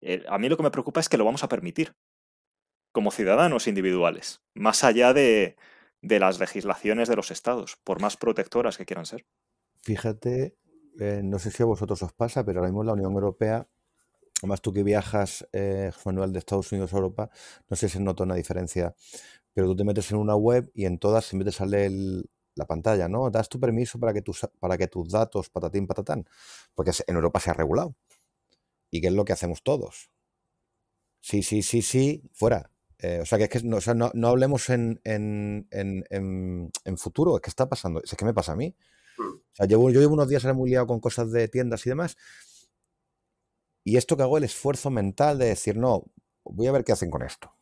eh, a mí lo que me preocupa es que lo vamos a permitir como ciudadanos individuales, más allá de, las legislaciones de los estados, por más protectoras que quieran ser. Fíjate, eh, no sé si a vosotros os pasa, pero ahora mismo la Unión Europea, además tú que viajas, eh, Manuel, de Estados Unidos a Europa, no sé si nota una diferencia, pero tú te metes en una web y en todas siempre te sale la pantalla, ¿no? Das tu permiso para que, tus, para que tus datos, patatín, patatán, porque en Europa se ha regulado. ¿Y qué es lo que hacemos todos? Sí, sí, sí, sí, fuera. Eh, o sea, que es que no, no, hablemos en, en, en, en, futuro, es que está pasando, es que me pasa a mí. Hmm. O sea, llevo, yo llevo unos días ahora muy liado con cosas de tiendas y demás. Y esto que hago el esfuerzo mental de decir, no, voy a ver qué hacen con esto.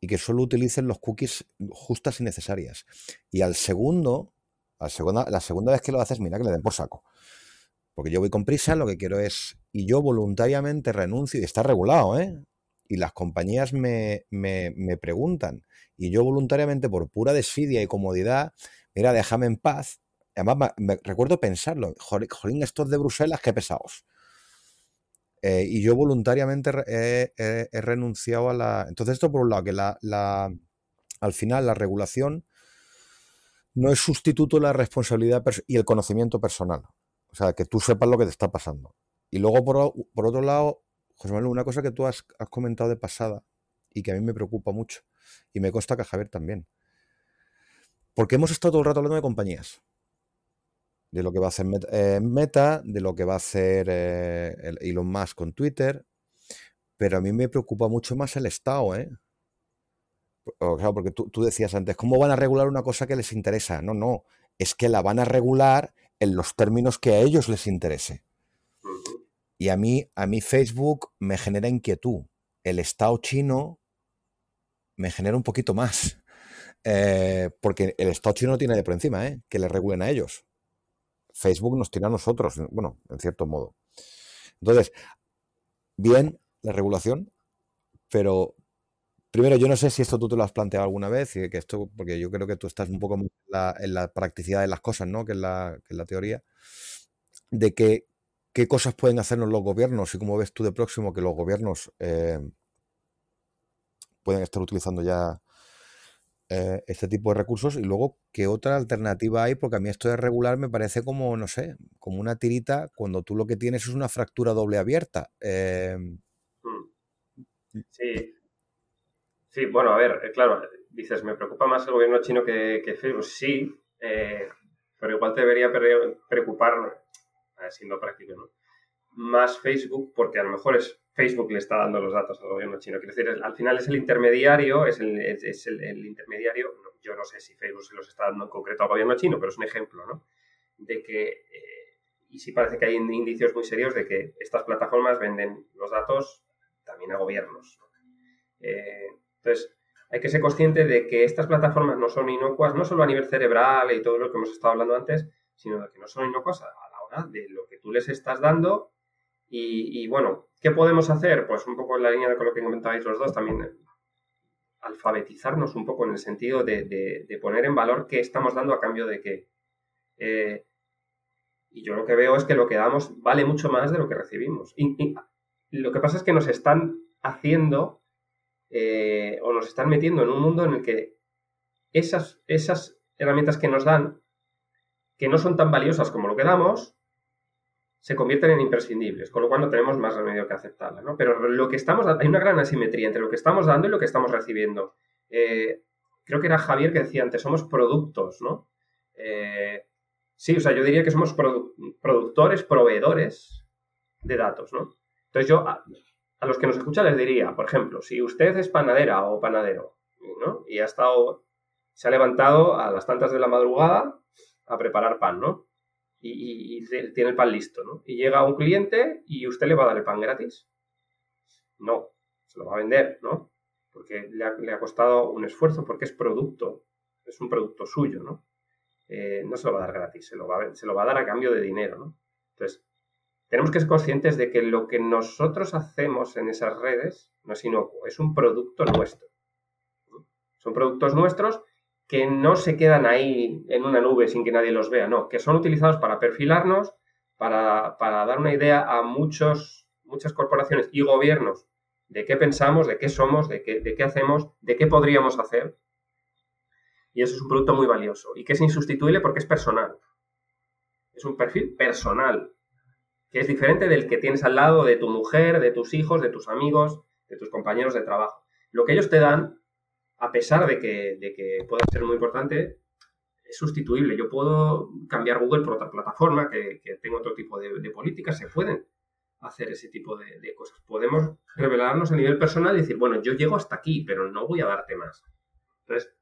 Y que solo utilicen los cookies justas y necesarias. Y al segundo, al segunda, la segunda vez que lo haces, mira que le den por saco. Porque yo voy con prisa, lo que quiero es, y yo voluntariamente renuncio, y está regulado, ¿eh? Y las compañías me, me, preguntan, y yo voluntariamente, por pura desfidia y comodidad, mira, déjame en paz. Además, me, recuerdo pensarlo, jolín, estos de Bruselas, qué pesados. Eh, y yo voluntariamente he, renunciado a la... Entonces, esto por un lado, que la, la, al final la regulación no es sustituto de la responsabilidad y el conocimiento personal. O sea, que tú sepas lo que te está pasando. Y luego, por, otro lado, José Manuel, una cosa que tú has, comentado de pasada y que a mí me preocupa mucho, y me consta que a Javier también. Porque hemos estado todo el rato hablando de compañías. De lo que va a hacer eh, Meta, de lo que va a hacer eh, Elon Musk con Twitter. Pero a mí me preocupa mucho más el Estado, ¿eh? Claro, porque tú, tú, decías antes, ¿cómo van a regular una cosa que les interesa? No, no, es que la van a regular en los términos que a ellos les interese. Y a mí, a mí Facebook me genera inquietud. El Estado chino me genera un poquito más. Eh, porque el Estado chino no tiene de por encima, ¿eh? que le regulen a ellos. Facebook nos tiene a nosotros, bueno, en cierto modo. Entonces, bien la regulación, pero Primero, yo no sé si esto tú te lo has planteado alguna vez, y que esto, porque yo creo que tú estás un poco en la, practicidad de las cosas, ¿no? Que es la, la teoría, de que, qué cosas pueden hacernos los gobiernos y cómo ves tú de próximo que los gobiernos eh, pueden estar utilizando ya eh, este tipo de recursos y luego qué otra alternativa hay, porque a mí esto de regular me parece como, no sé, como una tirita cuando tú lo que tienes es una fractura doble abierta. Eh, hmm. sí, Sí, bueno, a ver, eh, claro, dices, me preocupa más el gobierno chino que, Facebook. Sí, eh, pero igual te debería preocupar, siendo práctico, ¿no? Más Facebook, porque a lo mejor es Facebook le está dando los datos al gobierno chino. Quiero decir, al final es el intermediario, es el, es, el, intermediario, yo no sé si Facebook se los está dando en concreto al gobierno chino, pero es un ejemplo, ¿no? De que, eh, y sí parece que hay indicios muy serios de que estas plataformas venden los datos también a gobiernos. Entonces, hay que ser consciente de que estas plataformas no son inocuas, no solo a nivel cerebral y todo lo que hemos estado hablando antes, sino de que no son inocuas a la hora de lo que tú les estás dando. Y, bueno, ¿qué podemos hacer? Pues un poco en la línea de lo que comentabais los dos también. alfabetizarnos un poco en el sentido de, poner en valor qué estamos dando a cambio de qué. Eh, y yo lo que veo es que lo que damos vale mucho más de lo que recibimos. Y, lo que pasa es que nos están haciendo eh, o nos están metiendo en un mundo en el que esas, esas herramientas que nos dan, que no son tan valiosas como lo que damos, se convierten en imprescindibles, con lo cual no tenemos más remedio que aceptarla, ¿no? Pero lo que estamos, hay una gran asimetría entre lo que estamos dando y lo que estamos recibiendo. Eh, creo que era Javier que decía antes, somos productos, ¿no? Eh, sí, o sea, yo diría que somos productores, proveedores de datos, ¿no? Entonces yo a, los que nos escuchan les diría, por ejemplo, si usted es panadera o panadero, ¿no? Y ha estado, se ha levantado a las tantas de la madrugada a preparar pan, ¿no? y, tiene el pan listo, ¿no? Y llega un cliente y usted le va a dar el pan gratis. No, se lo va a vender, ¿no? Porque le ha, costado un esfuerzo, porque es producto, es un producto suyo, ¿no? Eh, no se lo va a dar gratis, se lo va a, se lo va a dar a cambio de dinero, ¿no? Entonces, tenemos que ser conscientes de que lo que nosotros hacemos en esas redes no es inocuo, es un producto nuestro. Son productos nuestros que no se quedan ahí en una nube sin que nadie los vea, no, que son utilizados para perfilarnos, para, dar una idea a muchos, muchas corporaciones y gobiernos de qué pensamos, de qué somos, de qué, de qué hacemos, de qué podríamos hacer. Y eso es un producto muy valioso y que es insustituible porque es personal. Es un perfil personal, que es diferente del que tienes al lado de tu mujer, de tus hijos, de tus amigos, de tus compañeros de trabajo. Lo que ellos te dan a pesar de que, de que pueda ser muy importante, es sustituible. Yo puedo cambiar Google por otra plataforma que, que tenga otro tipo de, políticas, se pueden hacer ese tipo de, cosas. Podemos revelarnos a nivel personal y decir, bueno, yo llego hasta aquí, pero no voy a darte más. Entonces,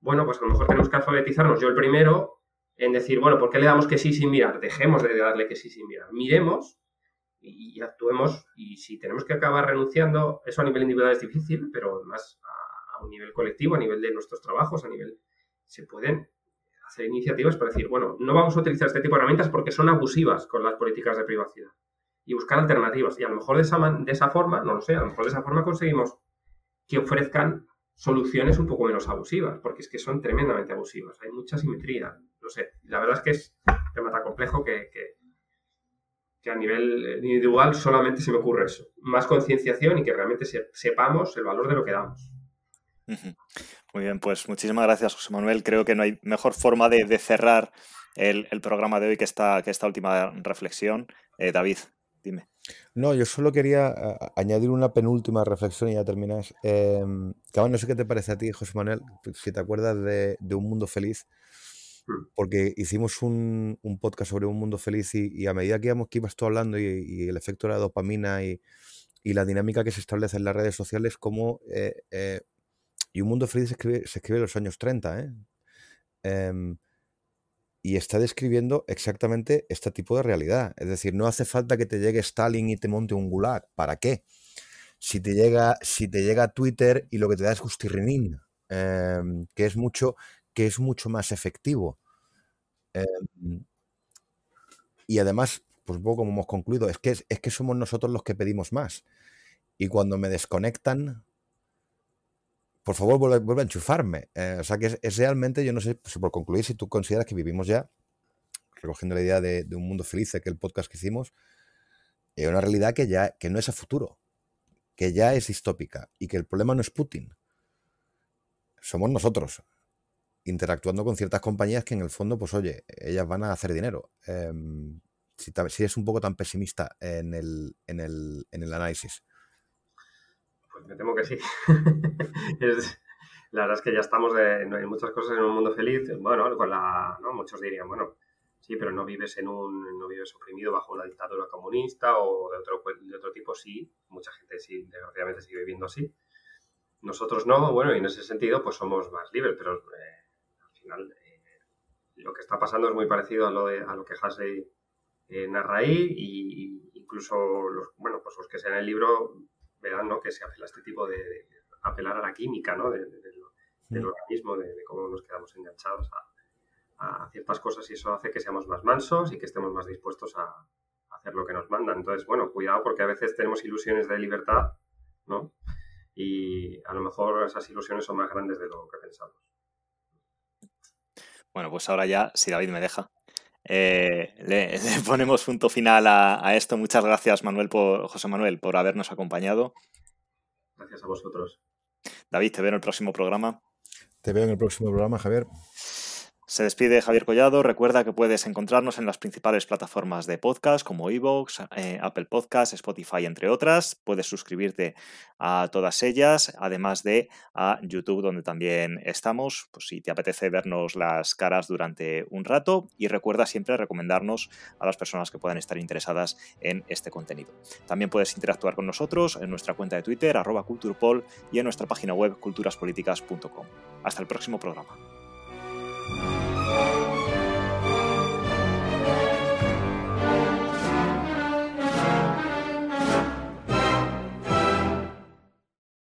bueno, pues a lo mejor tenemos que alfabetizarnos yo el primero en decir, bueno, ¿por qué le damos que sí sin mirar? Dejemos de darle que sí sin mirar. Miremos y, actuemos y si tenemos que acabar renunciando, eso a nivel individual es difícil, pero además a un nivel colectivo, a nivel de nuestros trabajos, a nivel... Se pueden hacer iniciativas para decir, bueno, no vamos a utilizar este tipo de herramientas porque son abusivas con las políticas de privacidad. Y buscar alternativas. Y a lo mejor de esa, de esa forma, no lo sé, a lo mejor de esa forma conseguimos que ofrezcan soluciones un poco menos abusivas, porque es que son tremendamente abusivas. Hay mucha simetría. No sé, la verdad es que es un tema tan complejo que, que, a nivel individual solamente se me ocurre eso. Más concienciación y que realmente sepamos el valor de lo que damos. Muy bien, pues muchísimas gracias, José Manuel. Creo que no hay mejor forma de, cerrar el, programa de hoy que esta, que esta última reflexión. Eh, David, dime. No, yo solo quería añadir una penúltima reflexión y ya terminas. Eh, no sé qué te parece a ti, José Manuel, si te acuerdas de, Un Mundo Feliz. Porque hicimos un, podcast sobre Un Mundo Feliz y, a medida que íbamos que ibas tú hablando y, el efecto de la dopamina y, la dinámica que se establece en las redes sociales, como eh, eh, y Un Mundo Feliz se escribe, se escribe en los años 30, ¿eh? Em, y está describiendo exactamente este tipo de realidad. Es decir, no hace falta que te llegue Stalin y te monte un gulag. ¿Para qué? Si te llega, si te llega Twitter y lo que te da es gustirrinín, em, que, es mucho, que es mucho más efectivo. Em, y además, pues como hemos concluido, es que, es que somos nosotros los que pedimos más. Y cuando me desconectan, por favor, vuelve, a enchufarme. Eh, o sea que es, realmente, yo no sé, pues, por concluir, si tú consideras que vivimos ya, recogiendo la idea de, un mundo feliz, que el podcast que hicimos, es una realidad que ya que no es a futuro, que ya es distópica y que el problema no es Putin. Somos nosotros, interactuando con ciertas compañías que en el fondo, pues oye, ellas van a hacer dinero. Em, si, si, eres un poco tan pesimista en el, en el, en el análisis. Pues me temo que sí. la verdad es que ya estamos de, en muchas cosas en un mundo feliz. Bueno, con la, ¿no? muchos dirían, bueno, sí, pero no vives en un, no vives oprimido bajo una dictadura comunista o de otro, de otro tipo, sí. Mucha gente sí, desgraciadamente sigue viviendo así. Nosotros no, bueno, y en ese sentido, pues somos más libres, pero eh, final eh, lo que está pasando es muy parecido a lo, de, a lo que Hasley eh, narra ahí, y incluso los, bueno, pues los que sean el libro verán ¿no? que se apela a este tipo de, apelar a la química ¿no? del organismo, de, cómo nos quedamos enganchados a, ciertas cosas y eso hace que seamos más mansos y que estemos más dispuestos a, hacer lo que nos mandan. Entonces, bueno, cuidado porque a veces tenemos ilusiones de libertad, ¿no? y a lo mejor esas ilusiones son más grandes de lo que pensamos. Bueno, pues ahora ya, si David me deja, eh, le, ponemos punto final a, esto. Muchas gracias, Manuel, por, José Manuel, por habernos acompañado. Gracias a vosotros. David, te veo en el próximo programa. Te veo en el próximo programa, Javier. Se despide Javier Collado. Recuerda que puedes encontrarnos en las principales plataformas de podcast como Evox, eh, Apple Podcasts, Spotify, entre otras. Puedes suscribirte a todas ellas, además de a YouTube, donde también estamos, pues si te apetece vernos las caras durante un rato. Y recuerda siempre recomendarnos a las personas que puedan estar interesadas en este contenido. También puedes interactuar con nosotros en nuestra cuenta de Twitter, arroba culturpol, y en nuestra página web culturaspolíticas.com. Hasta el próximo programa.